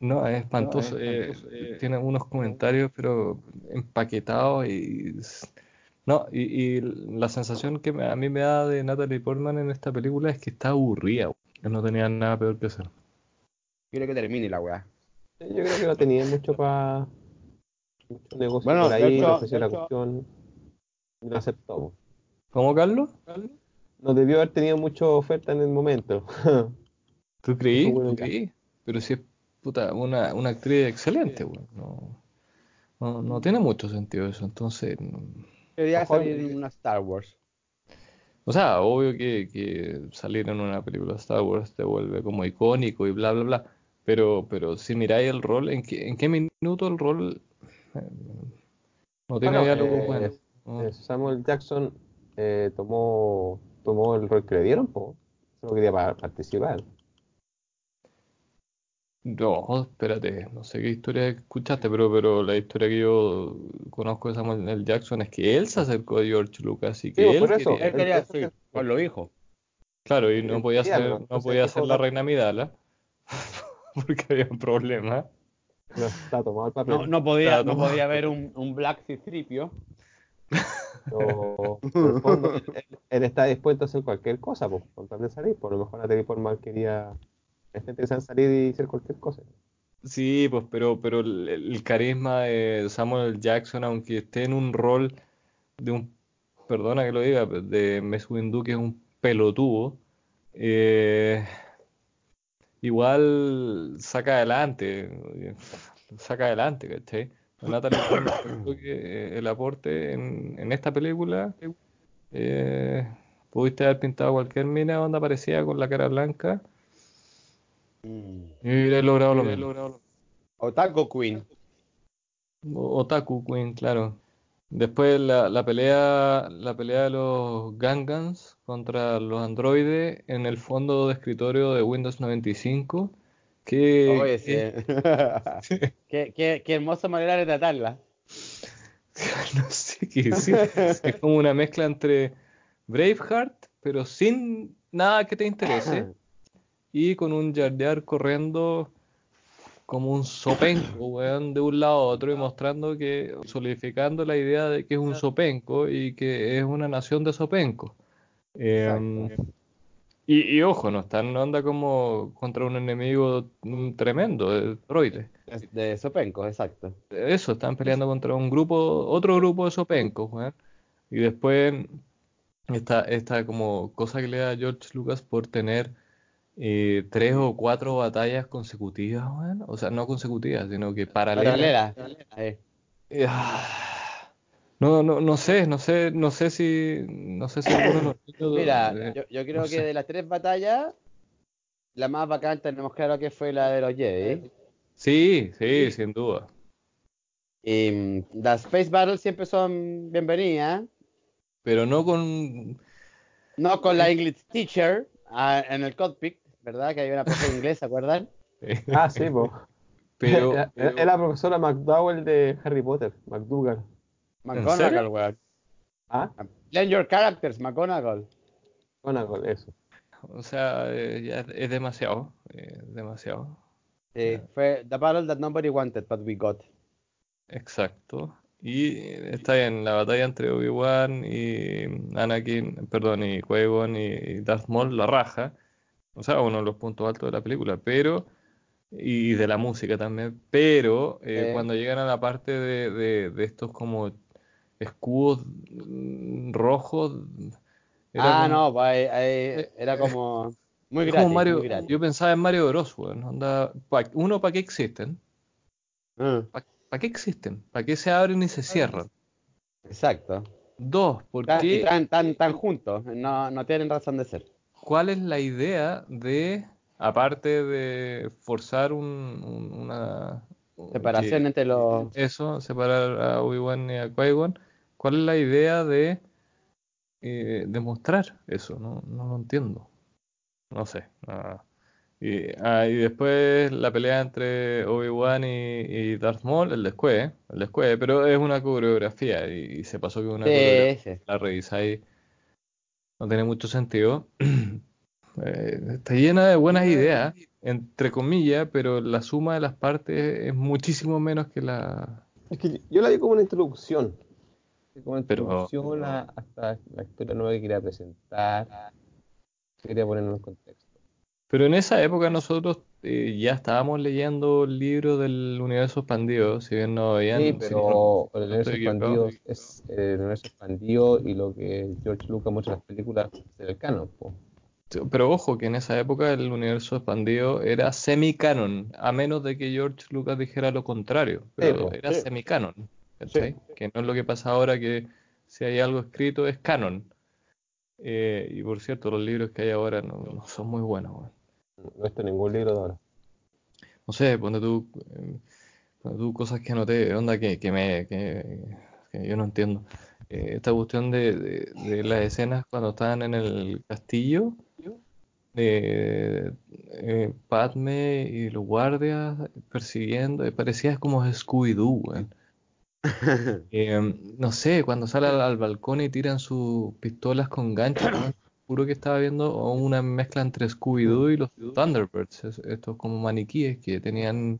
no, es espantoso. eh, tiene unos comentarios, pero empaquetados y. No, y, y la sensación que a mí me da de Natalie Portman en esta película es que está aburrida, que no tenía nada peor que hacer. Quiero que termine la weá. Yo creo que no tenía mucho para negocio Bueno, por ahí, hecho- la hecho- cuestión y lo aceptó. ¿Cómo, Carlos? No debió haber tenido mucha oferta en el momento. ¿Tú creí? Bueno, ¿Tú ya. creí? Pero si es puta, una, una actriz excelente, weón. No, no, no tiene mucho sentido eso. Entonces, no- Quería Mejor- salir en una Star Wars. o sea, obvio que, que salir en una película de Star Wars te vuelve como icónico y bla, bla, bla. Pero, pero si miráis el rol, ¿en qué, en qué minuto el rol eh, no tiene Bueno, diálogo eh, bueno? ¿No? Eh, Samuel Jackson eh, tomó, tomó el rol que le dieron, po. Solo quería pa- participar. No, espérate, no sé qué historia escuchaste, pero, pero la historia que yo conozco de Samuel L. Jackson es que él se acercó a George Lucas y que Sí, él por eso. quería- Él quería, Él- sí, pues lo dijo. claro, y no podía ser, no entonces podía ser la "Da- reina Midala porque había un problema. No está tomado el papel. No, no podía, no. podía haber un, un Black Citripio. El fondo, él, él está dispuesto a hacer cualquier cosa, pues, con tal de salir. Por lo mejor Natalie Portman quería. Está interesada en salir y hacer cualquier cosa. Sí, pues, pero, pero el, el carisma de Samuel. Jackson, aunque esté en un rol de un, perdona que lo diga, de Mace Windu, que es un pelotudo, eh, igual saca adelante, saca adelante, ¿cachai? Natalie creo que el aporte en, en esta película, eh, pudiste haber pintado cualquier mina donde aparecía con la cara blanca y hubiera logrado lo mismo. Otaku Queen. O- Otaku Queen, claro. Después la, la pelea, la pelea de los Gangans contra los androides en el fondo de escritorio de Windows 95. Que, Oye, sí. qué, qué, qué hermosa manera de tratarla. no sé qué decir. Es como una mezcla entre Braveheart, pero sin nada que te interese, y con un Jar corriendo como un sopenco, weón, de un lado a otro y mostrando que, solidificando la idea de que es un sopenco y que es una nación de sopencos. Eh, y, y ojo, no están no anda como contra un enemigo mm, tremendo, de droides. Es De Sopenco, exacto. Eso, están peleando contra un grupo, otro grupo de sopencos, weón. Y después esta, esta como cosa que le da a George Lucas por tener eh, tres o cuatro batallas consecutivas, weón. O sea, no consecutivas, sino que paralelas. Paralela. Eh, Eh, ah, No, no, no sé, no sé, no sé si, no sé si alguno de los niños, Mira, eh, yo, yo creo no que sé. de las tres batallas, la más bacán tenemos claro que fue la de los Jedi. Sí, sí, sin duda. Y mm, las Space Battles siempre son bienvenidas. Pero no con, No con la English Teacher ah, en el cockpit, ¿verdad? Que hay una profe de inglés, ¿se acuerdan? Ah, sí, pues. pero, pero- era la profesora McDowell de Harry Potter, McDougal. McGonagall, weón. Ah, Learn your characters, McGonagall. McGonagall, eso. o sea, eh, ya es, demasiado, eh, demasiado. Sí, fue The Battle That Nobody Wanted, But We Got. Exacto. Y está bien, la batalla entre Obi-Wan y Anakin, perdón, y Qui-Gon y Darth Maul, la raja. O sea, uno de los puntos altos de la película, pero, y de la música también, pero eh, cuando llegan a la parte de, de- de estos como escudos mm, rojos, era Ah, como- no, pues ahí era como muy gratis, como Mario, muy gratis. yo pensaba en Mario Bros, pa- uno, ¿para qué existen? Ah, ¿Para qué existen? ¿Para qué se abren y se cierran? exacto. Dos, ¿por Tan, y qué? tan, tan, juntos, no, no tienen razón de ser. ¿Cuál es la idea de, aparte de forzar un, un- una Separación entre los... eso, separar a Obi-Wan y a Qui-Gon, ¿cuál es la idea de eh, demostrar eso? No, no lo entiendo. No sé. ah. Y, ah, y después la pelea entre Obi-Wan y, y Darth Maul, el descueve, el descueve, pero es una coreografía y, y se pasó que una coreografía Sí, sí. la revisáis, no tiene mucho sentido. Eh, está llena de buenas ideas, entre comillas, pero la suma de las partes es muchísimo menos que la... Es que yo la vi como una introducción. Como una Pero- introducción a, hasta la historia nueva que quería presentar. que Quería poner en contexto. Pero en esa época nosotros eh, ya estábamos leyendo el libro del universo expandido, si bien no habían... Sí, si pero no- el no universo equivocado. expandido es eh, el universo expandido y lo que George Lucas muestra en las películas del canon, po. Pero ojo, que en esa época el universo expandido era semi-canon, a menos de que George Lucas dijera lo contrario, pero po, era sí. semi-canon, ¿cachai? Que no es lo que pasa ahora, que si hay algo escrito es canon. Eh, y por cierto, los libros que hay ahora no, no son muy buenos. No está ningún libro de ahora. No sé, ponte tú, eh, ponte tú cosas que noté, onda que, que me, que, que yo no entiendo. Eh, esta cuestión de, de- de las escenas cuando estaban en el castillo, de eh, Padme y los guardias persiguiendo, parecía como Scooby-Doo. Eh, no sé, cuando sale al, al balcón y tiran sus pistolas con ganchos, weón, Juro que estaba viendo una mezcla entre Scooby-Doo y los Thunderbirds, es- estos como maniquíes que tenían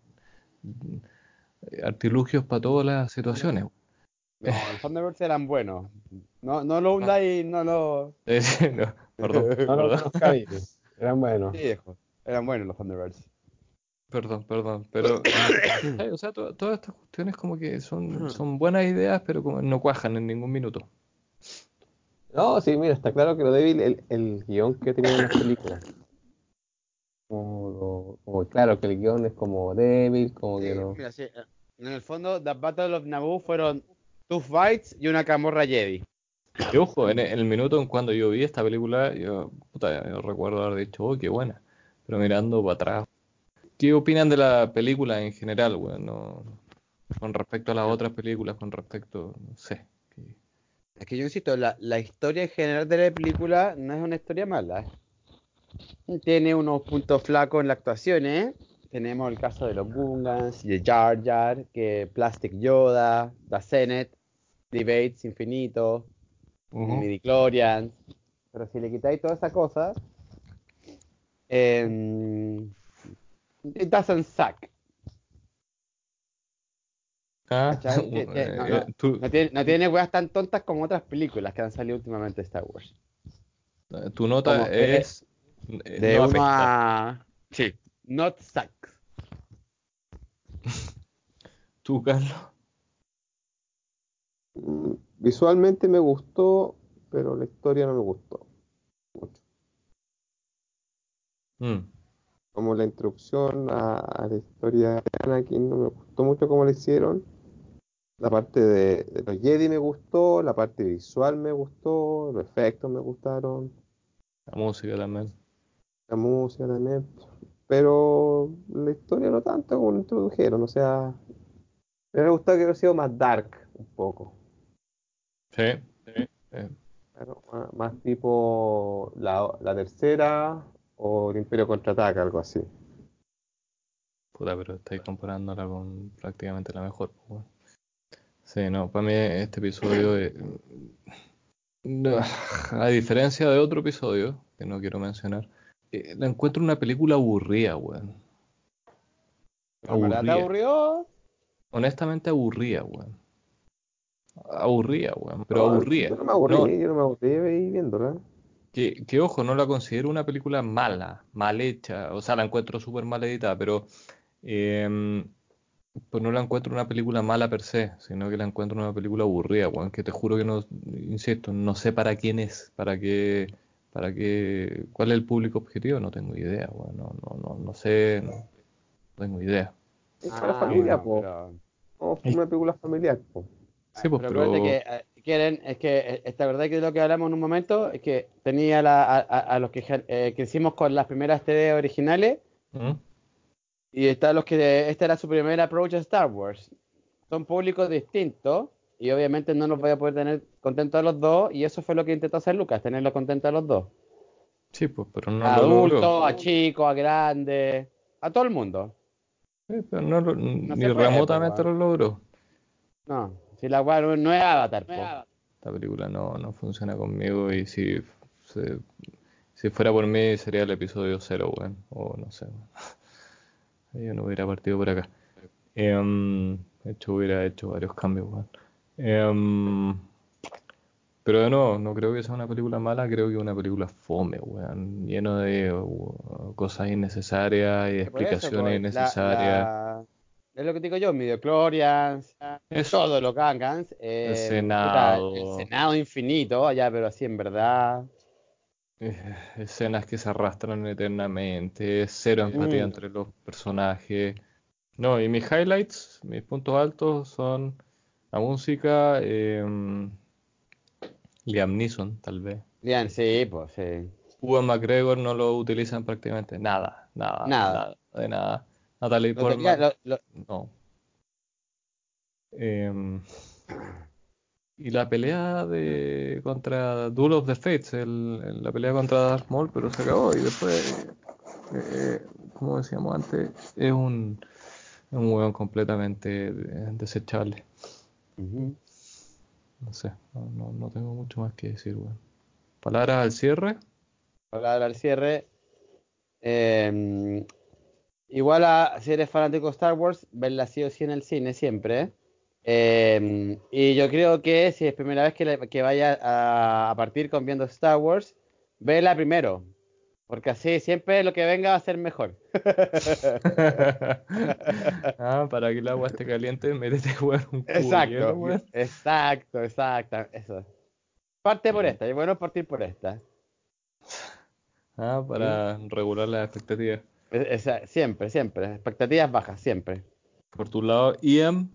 eh, artilugios para todas las situaciones. No, los Thunderbirds eran buenos. No, no lo hundáis, no lo. No, perdón, No lo perdón, bien. Eran buenos. Sí. Eran buenos los Thunderbirds. Perdón, perdón, pero eh, o sea, to- todas estas cuestiones como que son, son buenas ideas, pero como no cuajan en ningún minuto. No, sí, mira, está claro que lo débil el, el guion que tenía en las películas. Como, lo- como claro que el guion es como débil, como que no. Mira, sí, eh, en el fondo, The Battle of Naboo fueron two fights y una camorra Jedi. Y ojo, en el, en el minuto en cuando yo vi esta película, yo, puta, yo recuerdo haber dicho, oh, qué buena. Pero mirando para atrás, ¿qué opinan de la película en general, weón? No- con respecto a las otras películas, con respecto, no sé. que- Es que yo insisto, la, la historia en general de la película no es una historia mala. ¿eh? Tiene unos puntos flacos en la actuación, ¿eh? Tenemos el caso de los Gungans, de Jar Jar, que Plastic Yoda, The Senate, Debates Infinito, Midichlorians. Pero si le quitáis toda esa cosa, em, it doesn't suck. Ah, que- no, eh, no, tú, no tiene, no tiene weas tan tontas como otras películas que han salido últimamente de Star Wars. tu nota es... eh, De no uno afecta. a. Sí. Not sucks. ¿Tú, Carlos? Visualmente me gustó, pero la historia no me gustó mucho. Mm. Como la introducción a, a la historia de Anakin no me gustó mucho como la hicieron. La parte de, de los Jedi me gustó, la parte visual me gustó, los efectos me gustaron, La música también. la música también. Pero la historia no tanto como la introdujeron, o sea, me hubiera gustado que hubiera sido más dark un poco. Sí, sí. Claro, más, más tipo la, la tercera o el Imperio contraataca, algo así. Puta, pero estáis comparándola con prácticamente la mejor. Sí, no, para mí este episodio, eh, no, a diferencia de otro episodio, que no quiero mencionar, eh, la encuentro una película aburrida, weón. ¿En verdad te Aburrida. aburrió? Honestamente aburrida, weón. Aburrida, weón, pero No, aburrida. Yo no me aburrí, No, yo no me aburrí viéndola. Que, que ojo, no la considero una película mala, mal hecha, o sea, la encuentro súper mal editada, pero em, pues no la encuentro una película mala per se, sino que la encuentro una película aburrida, weón, que te juro que no, insisto, no sé para quién es, para qué, para qué, cuál es el público objetivo, no tengo idea, weón, no, no, no, no sé, no, no tengo idea. Es para Ah, familia, bueno, po. pero- Como una película familiar, po. Sí, pues, pero pero, que eh, quieren, es que eh, esta verdad que lo que hablamos en un momento es que tenía la- a, a- los que eh, crecimos con las primeras TV originales ¿Mm? y está los que este era su primer approach a Star Wars. Son públicos distintos y obviamente no los voy a poder tener contentos a los dos y eso fue lo que intentó hacer Lucas, tenerlos contentos a los dos. Sí, pues, pero no a adultos, a chicos, a grandes, a todo el mundo. Sí, pero no lo- se ni puede, remotamente pues, lo logró. No, si la weá no, no es Avatar, po. Esta película no, no funciona conmigo y si, se- si fuera por mí sería el episodio cero, weón. O no sé. weón. Yo no hubiera partido por acá. Em, de hecho, hubiera hecho varios cambios, weón. Em, Pero de nuevo, no creo que sea una película mala, creo que es una película fome, weón. Lleno de uh, cosas innecesarias y eso, explicaciones la- innecesarias. la- es lo que te digo yo, Midichlorians, todos los Gangans. eh, El Senado. el Senado infinito, ya, pero así en verdad. Eh, escenas que se arrastran eternamente, cero empatía Mm. entre los personajes. No, y mis highlights, mis puntos altos son la música, em, Liam Neeson, tal vez. Bien, sí, pues sí. Ewan McGregor no lo utilizan prácticamente nada, nada, Nada. nada, de nada. Natalie Lo tenía- Portman, lo- lo- no. Em, y la pelea de contra Duel of the Fates, el- el- la pelea contra Darth Maul, pero se acabó y después, eh, como decíamos antes, es un, un hueón completamente de- desechable. No sé, no, no, no tengo mucho más que decir, weón. Palabras al cierre. Para dar al cierre. eh, igual a, si eres fanático de Star Wars, verla sí o sí en el cine siempre. eh, y yo creo que si es primera vez que, le- que vaya a, a partir con viendo Star Wars, vela primero. Porque así siempre lo que venga va a ser mejor. ah, para que el agua esté caliente, métete a jugar un cubo Exacto, exacto, exacto. Eso. Parte por esta, y bueno partir por esta. Ah, para regular las expectativas. Es- es- siempre, siempre. Expectativas bajas, siempre. Por tu lado, Ian.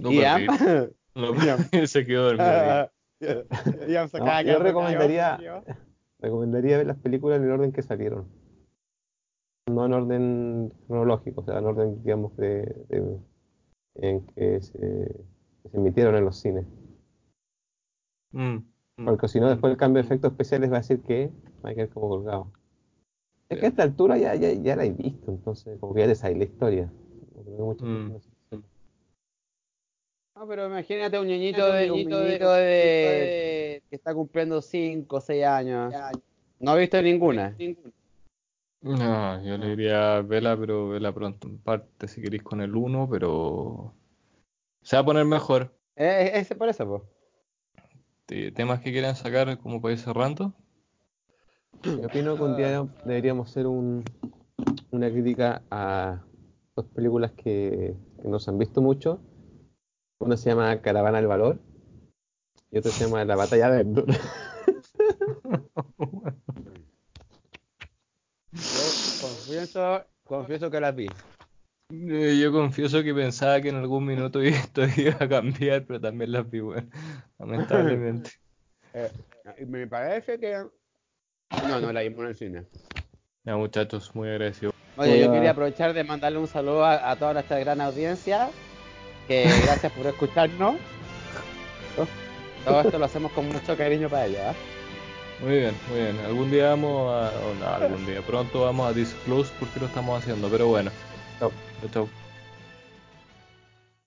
Lo Ian. se quedó dormido. Ian se No, yo recomendaría-. Recomendaría ver las películas en el orden que salieron. No en orden cronológico, o sea, en orden, digamos, de, de- en que se, que se emitieron en los cines. Mm, mm. Porque si no, después el cambio de efectos especiales va a decir que va a quedar como colgado. Es que a esta altura ya, ya, ya la he visto, entonces como que ya te sabes la historia. Gente Mm. no pero imagínate un niñito de, un niñito de- que está cumpliendo 5 o 6 años. No he visto ninguna. No, yo le diría vela, pero vela pronto. En parte, si queréis con el 1, pero se va a poner mejor. Eh, Es, por eso, pues. Te- Temas que quieran sacar como para ir cerrando. Yo opino que un día deberíamos hacer un, una crítica a dos películas que, que no se han visto mucho. Una se llama Caravana del Valor y otra se llama La Batalla de Endor. Yo confieso, confieso que las vi. Eh, Yo confieso que pensaba que en algún minuto esto iba a cambiar, pero también las vi. Lamentablemente. Eh, me parece que. No, no la vimos en el cine. Ya, muchachos, muy agradecido. Oye, yo quería aprovechar de mandarle un saludo a, a toda nuestra gran audiencia. Que gracias por escucharnos. Todo esto lo hacemos con mucho cariño para ella. ¿ah? Muy bien, muy bien. Algún día vamos a. O no, algún día. Pronto vamos a disclose por qué lo estamos haciendo, pero bueno. Chao, chao.